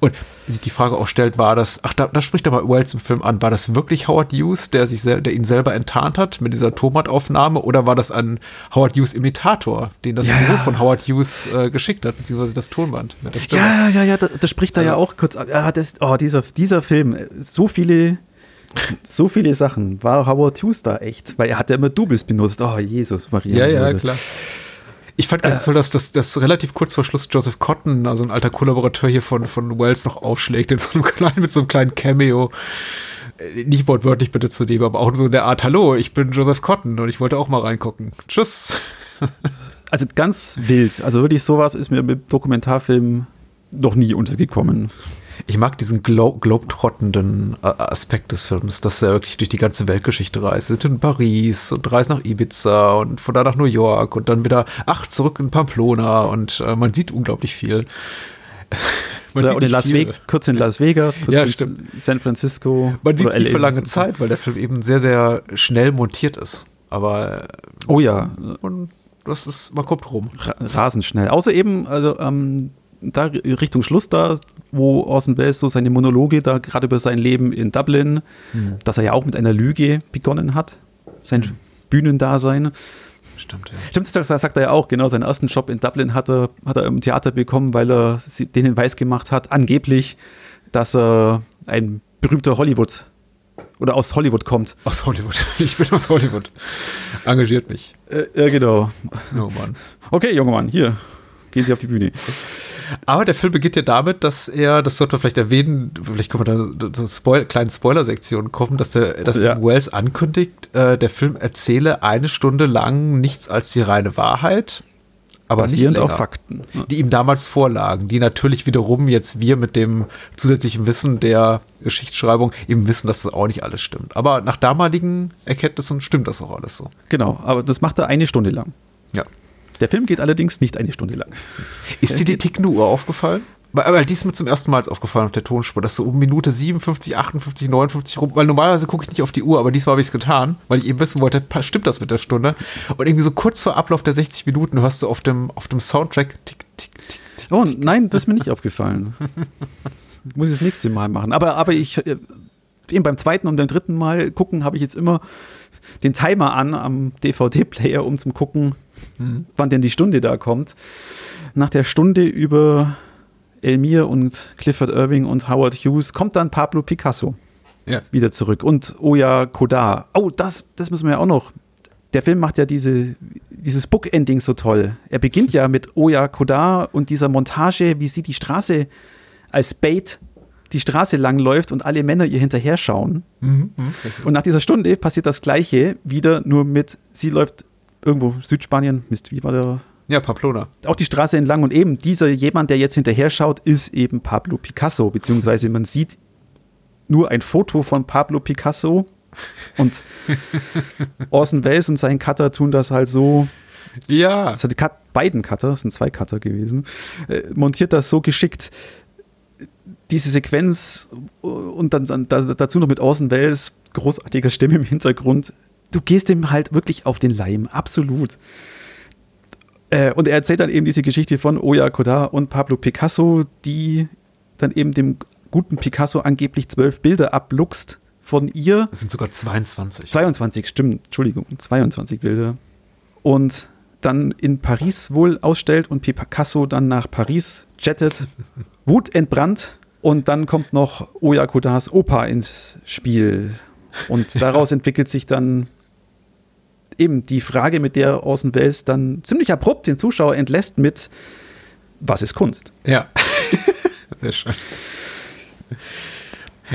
und sich die Frage auch stellt, war das, ach, da, da spricht aber Wells im Film an, war das wirklich Howard Hughes, der sich der ihn selber enttarnt hat mit dieser Tomataufnahme, oder war das ein Howard Hughes Imitator, den das ja. Büro von Howard Hughes äh, geschickt hat, beziehungsweise das Tonband mit der Stimme? Ja, ja, ja, das, das spricht da ja auch kurz an. Ja, das, oh, dieser, dieser Film, so viele so viele Sachen. War Howard Hughes da echt? Weil er hat ja immer Doubles benutzt. Oh, Jesus, Maria. Ja, ja, klar. Ich fand ganz äh, toll, dass das, das relativ kurz vor Schluss Joseph Cotton, also ein alter Kollaborateur hier von, von Wells, noch aufschlägt in so einem *laughs* kleinen, mit so einem kleinen Cameo. Äh, nicht wortwörtlich bitte zu nehmen, aber auch so in der Art, hallo, ich bin Joseph Cotton und ich wollte auch mal reingucken. Tschüss. *laughs* Also ganz wild. Also wirklich sowas ist mir mit Dokumentarfilmen noch nie untergekommen ich mag diesen Glo globetrottenden äh, Aspekt des Films, dass er wirklich durch die ganze Weltgeschichte reist. Sind in Paris und reist nach Ibiza und von da nach New York und dann wieder, ach, zurück in Pamplona und äh, man sieht unglaublich viel. *laughs* man oder, in Las Vegas, kurz in Las Vegas, kurz ja, in stimmt. San Francisco. Man sieht es nicht für lange Zeit, weil der Film eben sehr, sehr schnell montiert ist. Aber oh ja, und das ist, man kommt rum. Rasend schnell. Außer eben, also ähm, da Richtung Schluss da, wo Orson Welles so seine Monologe da gerade über sein Leben in Dublin, mhm. dass er ja auch mit einer Lüge begonnen hat, sein mhm. Bühnendasein. Stimmt, ja. Stimmt, das sagt er ja auch, genau, seinen ersten Job in Dublin hat er, hat er im Theater bekommen, weil er den Hinweis gemacht hat, angeblich, dass er ein berühmter Hollywood oder aus Hollywood kommt. Aus Hollywood. *laughs* Ich bin aus Hollywood. Engagiert mich. Äh, ja, genau. Oh Mann. Okay, junger Mann, hier gehen Sie auf die Bühne. Aber der Film beginnt ja damit, dass er, das sollte man vielleicht erwähnen, vielleicht können wir da zu Spoil kleinen Spoiler-Sektionen kommen, dass, der, dass ja. Wells ankündigt, äh, der Film erzähle eine Stunde lang nichts als die reine Wahrheit. Aber Basierend nicht länger, auf Fakten. Die ihm damals vorlagen, die natürlich wiederum jetzt wir mit dem zusätzlichen Wissen der Geschichtsschreibung eben wissen, dass das auch nicht alles stimmt. Aber nach damaligen Erkenntnissen stimmt das auch alles so. Genau, aber das macht er eine Stunde lang. Ja. Der Film geht allerdings nicht eine Stunde lang. Ist dir die tickende Uhr aufgefallen? Weil die ist mir zum ersten Mal aufgefallen auf der Tonspur, dass so um Minute 57, 58, 59 rum, weil normalerweise gucke ich nicht auf die Uhr, aber diesmal habe ich es getan, weil ich eben wissen wollte, stimmt das mit der Stunde? Und irgendwie so kurz vor Ablauf der 60 Minuten hörst du auf dem, auf dem Soundtrack tick, tick, tick, tick. Oh nein, das ist mir nicht aufgefallen. *laughs* Muss ich das nächste Mal machen. Aber, aber ich, äh, eben beim zweiten und beim dritten Mal gucken, habe ich jetzt immer den Timer an am DVD-Player, um zu gucken, mhm. wann denn die Stunde da kommt. Nach der Stunde über Elmir und Clifford Irving und Howard Hughes kommt dann Pablo Picasso ja. wieder zurück und Oya Kodar. Oh, das, das müssen wir ja auch noch. Der Film macht ja diese, dieses Bookending so toll. Er beginnt ja mit Oya Kodar und dieser Montage, wie sie die Straße als Bait die Straße lang läuft und alle Männer ihr hinterher schauen. Mhm, mh, und nach dieser Stunde passiert das Gleiche wieder, nur mit, sie läuft irgendwo Südspanien, Mist, wie war der? Ja, Pamplona. Auch die Straße entlang und eben dieser jemand, der jetzt hinterher schaut, ist eben Pablo Picasso, beziehungsweise man sieht nur ein Foto von Pablo Picasso und *laughs* Orson Welles und sein Cutter tun das halt so. Ja. Das hat die Cut, beiden Cutter, das sind zwei Cutter gewesen, äh, montiert das so geschickt, diese Sequenz und dann, dann dazu noch mit Orson Welles, großartiger Stimme im Hintergrund, du gehst dem halt wirklich auf den Leim, absolut. Äh, und er erzählt dann eben diese Geschichte von Oya Kodar und Pablo Picasso, die dann eben dem guten Picasso angeblich zwölf Bilder abluchst von ihr. Das sind sogar 22. 22, stimmt, Entschuldigung, 22 Bilder. Und dann in Paris wohl ausstellt und Picasso dann nach Paris jettet, *laughs* wutentbrannt. Und dann kommt noch Oya Kodars Opa ins Spiel. Und *laughs* daraus entwickelt sich dann eben die Frage, mit der Orson Welles dann ziemlich abrupt den Zuschauer entlässt mit was ist Kunst? Ja. *laughs* Sehr schön.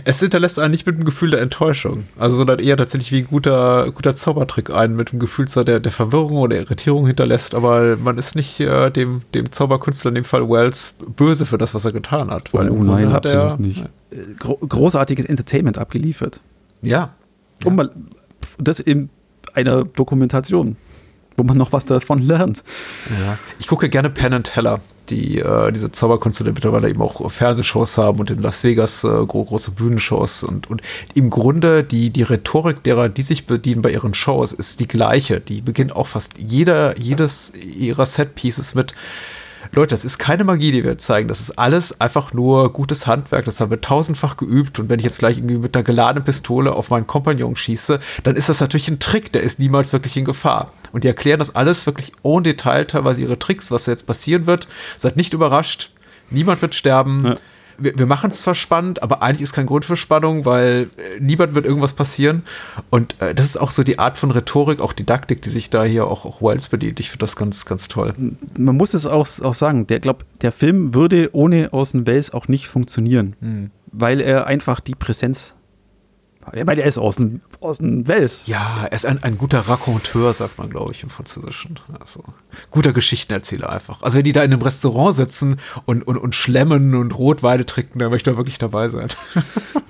Es hinterlässt einen nicht mit dem Gefühl der Enttäuschung, also sondern eher tatsächlich wie ein guter, guter Zaubertrick einen mit dem Gefühl zwar der, der Verwirrung oder Irritierung hinterlässt, aber man ist nicht äh, dem, dem Zauberkünstler, in dem Fall Wells, böse für das, was er getan hat. Weil oh nein, absolut er, nicht. Ja. Gro großartiges Entertainment abgeliefert. Ja. Und mal, das in einer Dokumentation wo man noch was davon lernt. Ja. Ich gucke gerne Penn and Teller, die äh, diese Zauberkünstler, die mittlerweile eben auch Fernsehshows haben und in Las Vegas äh, große Bühnenshows und, und im Grunde die, die Rhetorik derer, die sich bedienen bei ihren Shows, ist die gleiche. Die beginnt auch fast jeder, jedes ihrer Setpieces mit Leute, das ist keine Magie, die wir zeigen. Das ist alles einfach nur gutes Handwerk. Das haben wir tausendfach geübt. Und wenn ich jetzt gleich irgendwie mit einer geladenen Pistole auf meinen Kompagnon schieße, dann ist das natürlich ein Trick. Der ist niemals wirklich in Gefahr. Und die erklären das alles wirklich ohne Detail, teilweise ihre Tricks, was jetzt passieren wird. Seid nicht überrascht. Niemand wird sterben. Ja wir, wir machen es zwar spannend, aber eigentlich ist kein Grund für Spannung, weil äh, niemand wird irgendwas passieren. Und äh, das ist auch so die Art von Rhetorik, auch Didaktik, die sich da hier auch, auch Wells bedient. Ich finde das ganz, ganz toll. Man muss es auch, auch sagen, der, glaub, der Film würde ohne Außen Wells auch nicht funktionieren, hm. weil er einfach die Präsenz weil er ist aus dem, aus dem Wels. Ja, er ist ein, ein guter Raconteur, sagt man, glaube ich, im Französischen. Also, guter Geschichtenerzähler einfach. Also, wenn die da in einem Restaurant sitzen und, und, und schlemmen und Rotweide trinken, dann möchte er wirklich dabei sein. *laughs*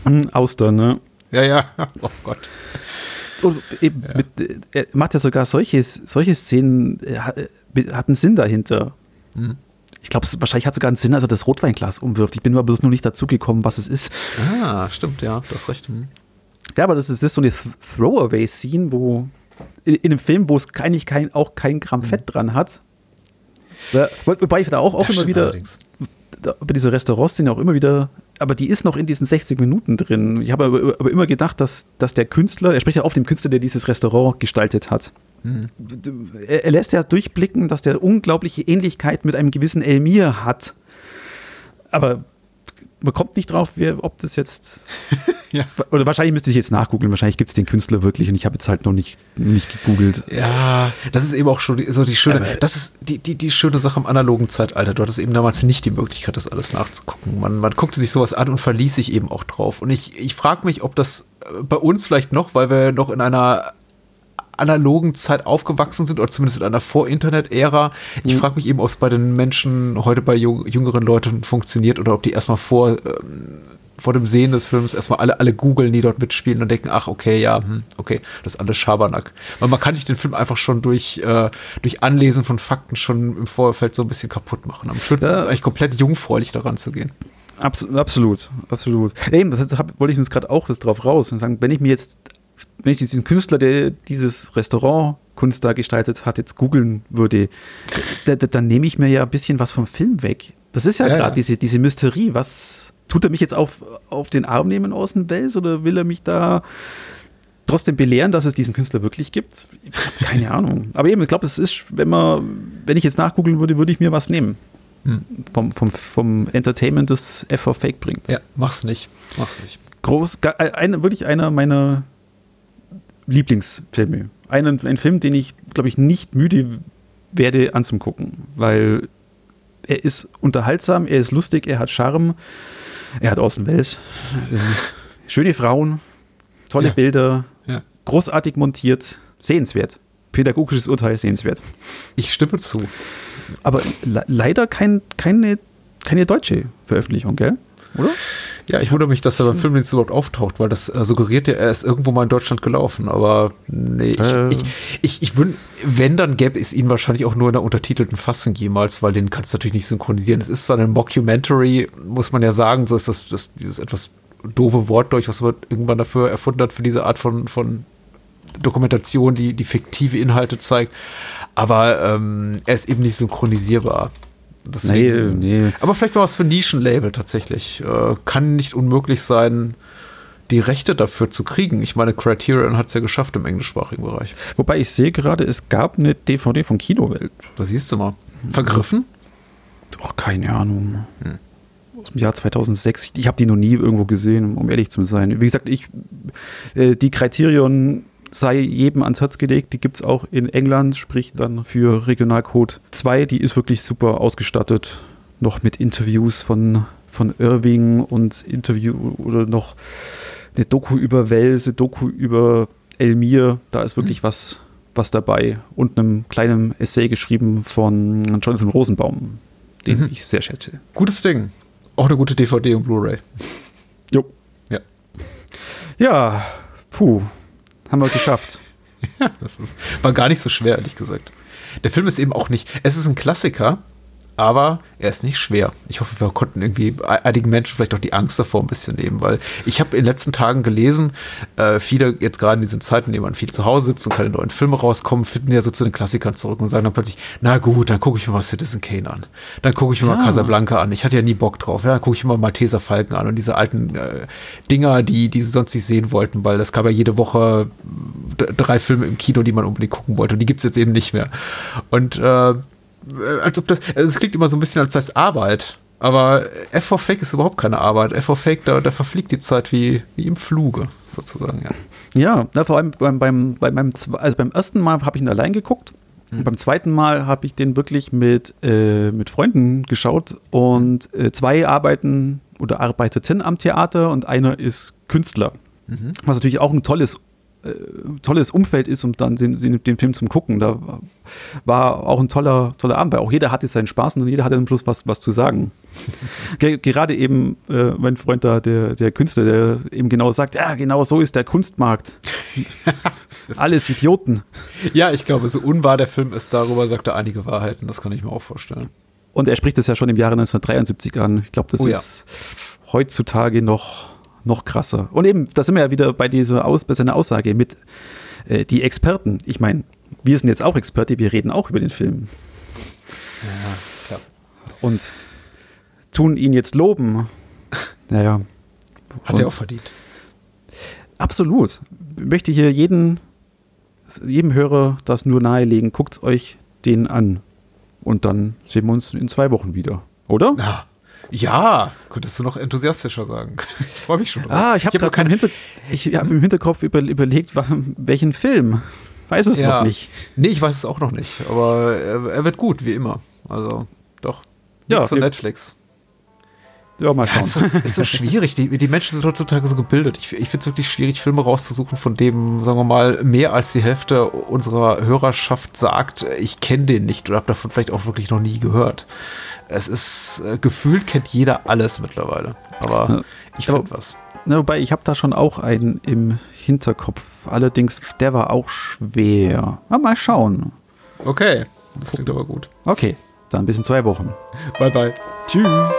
Hm, Austern, ne? Ja, ja. Oh Gott. Und eben ja. mit, er macht ja sogar solche, solche Szenen, hat, hat einen Sinn dahinter. Mhm. Ich glaube, wahrscheinlich hat es sogar einen Sinn, als er das Rotweinglas umwirft. Ich bin aber bloß noch nicht dazu gekommen, was es ist. Ah, stimmt, ja, du hast recht. Mhm. Ja, aber das ist, das ist so eine Throwaway-Scene, wo in, in, einem Film, wo es eigentlich kein, auch kein Gramm mhm. Fett dran hat. Wobei ich da auch, auch immer wieder da, bei dieser Restaurantszene auch immer wieder, aber die ist noch in diesen 60 Minuten drin. Ich habe aber, aber, immer gedacht, dass, dass der Künstler, er spricht ja auf dem Künstler, der dieses Restaurant gestaltet hat. Mhm. Er, er, lässt ja durchblicken, dass der unglaubliche Ähnlichkeit mit einem gewissen Elmir hat. Aber man kommt nicht drauf, wer, ob das jetzt. *laughs* ja. Oder wahrscheinlich müsste ich jetzt nachgoogeln. Wahrscheinlich gibt es den Künstler wirklich und ich habe jetzt halt noch nicht, nicht gegoogelt. Ja, das ist eben auch schon so die schöne. Aber das ist die, die, die schöne Sache im analogen Zeitalter. Du hattest eben damals nicht die Möglichkeit, das alles nachzugucken. Man, man guckte sich sowas an und verließ sich eben auch drauf. Und ich, ich frage mich, ob das bei uns vielleicht noch, weil wir noch in einer analogen Zeit aufgewachsen sind oder zumindest in einer Vor-Internet-Ära. Ich mhm. frage mich eben, ob es bei den Menschen heute bei jüngeren Leuten funktioniert oder ob die erstmal vor, ähm, vor dem Sehen des Films erstmal alle, alle googeln, die dort mitspielen und denken, ach, okay, ja, hm, okay, das ist alles Schabernack. Weil man kann nicht den Film einfach schon durch, äh, durch Anlesen von Fakten schon im Vorfeld so ein bisschen kaputt machen. Am schönsten ja. ist es eigentlich komplett jungfräulich daran zu gehen. absolut, absolut. Eben, das wollte ich uns gerade auch das drauf raus und sagen, wenn ich mir jetzt wenn ich diesen Künstler, der dieses Restaurant Kunst da gestaltet hat, jetzt googeln würde, da, da, dann nehme ich mir ja ein bisschen was vom Film weg. Das ist ja, ja gerade ja. diese, diese Mysterie. Was tut er mich jetzt auf, auf den Arm nehmen aus dem Wels oder will er mich da trotzdem belehren, dass es diesen Künstler wirklich gibt? Keine Ahnung. Aber eben, ich glaube, es ist, wenn man, wenn ich jetzt nachgoogeln würde, würde ich mir was nehmen. Hm. Vom, vom, vom Entertainment, das FV Fake bringt. Ja, mach's nicht. Mach's nicht. Groß, ein, wirklich einer meiner Lieblingsfilme. Ein, ein Film, den ich, glaube ich, nicht müde werde anzugucken, weil er ist unterhaltsam, er ist lustig, er hat Charme, er hat Außenwelt, schöne Frauen, tolle ja. Bilder, ja. großartig montiert, sehenswert. Pädagogisches Urteil, sehenswert. Ich stimme zu. Aber le leider kein, keine, keine deutsche Veröffentlichung, gell? Oder? Ja, ich wundere mich, dass er beim Filmdienst überhaupt auftaucht, weil das äh, suggeriert ja, er ist irgendwo mal in Deutschland gelaufen. Aber nee, ich, äh. ich, ich, ich würd, wenn, dann gäbe es ihn wahrscheinlich auch nur in der untertitelten Fassung jemals, weil den kannst du natürlich nicht synchronisieren. Es ist zwar eine Mockumentary, muss man ja sagen, so ist das, das dieses etwas doofe Wort durch, was man irgendwann dafür erfunden hat, für diese Art von, von Dokumentation, die, die fiktive Inhalte zeigt. Aber ähm, er ist eben nicht synchronisierbar. Deswegen, nee, nee. Aber vielleicht mal was für Nischenlabel tatsächlich. Äh, kann nicht unmöglich sein, die Rechte dafür zu kriegen. Ich meine, Criterion hat es ja geschafft im englischsprachigen Bereich. Wobei ich sehe gerade, es gab eine DVD von Kinowelt. Da siehst du mal. Vergriffen? Oh, keine Ahnung. Hm. Aus dem Jahr 2006. Ich habe die noch nie irgendwo gesehen, um ehrlich zu sein. Wie gesagt, ich, äh, die Criterion sei jedem ans Herz gelegt. Die gibt es auch in England, sprich dann für Regionalcode 2. Die ist wirklich super ausgestattet. noch mit Interviews von, von Irving und Interview oder noch eine Doku über Wells, eine Doku über Elmir. Da ist wirklich mhm. was, was dabei. Und einem kleinen Essay geschrieben von Jonathan Rosenbaum, den mhm. ich sehr schätze. Gutes Ding. Auch eine gute DVD und Blu-ray. Jo. Ja. Ja, puh, haben wir geschafft. *laughs* ja, das ist, war gar nicht so schwer, ehrlich gesagt. Der Film ist eben auch nicht, es ist ein Klassiker, aber er ist nicht schwer. Ich hoffe, wir konnten irgendwie einigen Menschen vielleicht auch die Angst davor ein bisschen nehmen, weil ich habe in den letzten Tagen gelesen, äh, viele jetzt gerade in diesen Zeiten, in denen man viel zu Hause sitzt und keine neuen Filme rauskommen, finden ja so zu den Klassikern zurück und sagen dann plötzlich, na gut, dann gucke ich mir mal Citizen Kane an. Dann gucke ich mir ja. mal Casablanca an. Ich hatte ja nie Bock drauf. Ja, dann gucke ich mir mal Malteser Falken an und diese alten äh, Dinger, die, die sie sonst nicht sehen wollten, weil das gab ja jede Woche drei Filme im Kino, die man unbedingt gucken wollte und die gibt es jetzt eben nicht mehr. Und äh, äh, als ob das, also es klingt immer so ein bisschen, als sei es Arbeit. Aber F for Fake ist überhaupt keine Arbeit. F for Fake, da, da verfliegt die Zeit wie, wie im Fluge, sozusagen, ja. Ja, na, vor allem beim, beim, beim, beim, also beim ersten Mal habe ich ihn allein geguckt. Mhm. Beim zweiten Mal habe ich den wirklich mit, äh, mit Freunden geschaut und äh, zwei arbeiten oder arbeiteten am Theater und einer ist Künstler. Mhm. Was natürlich auch ein tolles äh, tolles Umfeld ist, um dann den, den, Film zu gucken. Da war auch ein toller, toller Abend, weil auch jeder hatte seinen Spaß und jeder hatte am Schluss was, was zu sagen. *laughs* Gerade eben äh, mein Freund da, der, der Künstler, der eben genau sagt, ja, genau so ist der Kunstmarkt. *laughs* Alles Idioten. Ja, ich glaube, so unwahr der Film ist, darüber sagt er einige Wahrheiten, das kann ich mir auch vorstellen. Und er spricht es ja schon im Jahre 1973 an. Ich glaube, das oh, ist ja. heutzutage noch noch krasser. Und eben, da sind wir ja wieder bei dieser Aus, bei seiner Aussage mit äh, die Experten. Ich meine, wir sind jetzt auch Experte, wir reden auch über den Film. Ja, klar. Und tun ihn jetzt loben. *laughs* Naja. Hat er auch verdient. Absolut. Ich möchte hier jeden, jedem Hörer das nur nahelegen. Guckt euch den an. Und dann sehen wir uns in zwei Wochen wieder. Oder? Ja. Ja, könntest du noch enthusiastischer sagen. *laughs* Ich freue mich schon drauf. Ah, ich habe gerade im, Hinter hab im Hinterkopf über überlegt, welchen Film. Weiß es ja. noch nicht. Nee, ich weiß es auch noch nicht. Aber er, er wird gut, wie immer. Also, doch. Ja, zu Netflix. Ja, mal schauen. Ja, ist, so, schwierig. Die, die, Menschen sind heutzutage so gebildet. Ich, ich finde es wirklich schwierig, Filme rauszusuchen, von dem, sagen wir mal, mehr als die Hälfte unserer Hörerschaft sagt, ich kenne den nicht oder habe davon vielleicht auch wirklich noch nie gehört. Es ist äh, gefühlt kennt jeder alles mittlerweile. Aber ja, ich finde was. Na, wobei, ich habe da schon auch einen im Hinterkopf. Allerdings, der war auch schwer. Aber mal schauen. Okay, das klingt aber gut. Okay, dann bis in zwei Wochen. Bye, bye. Tschüss.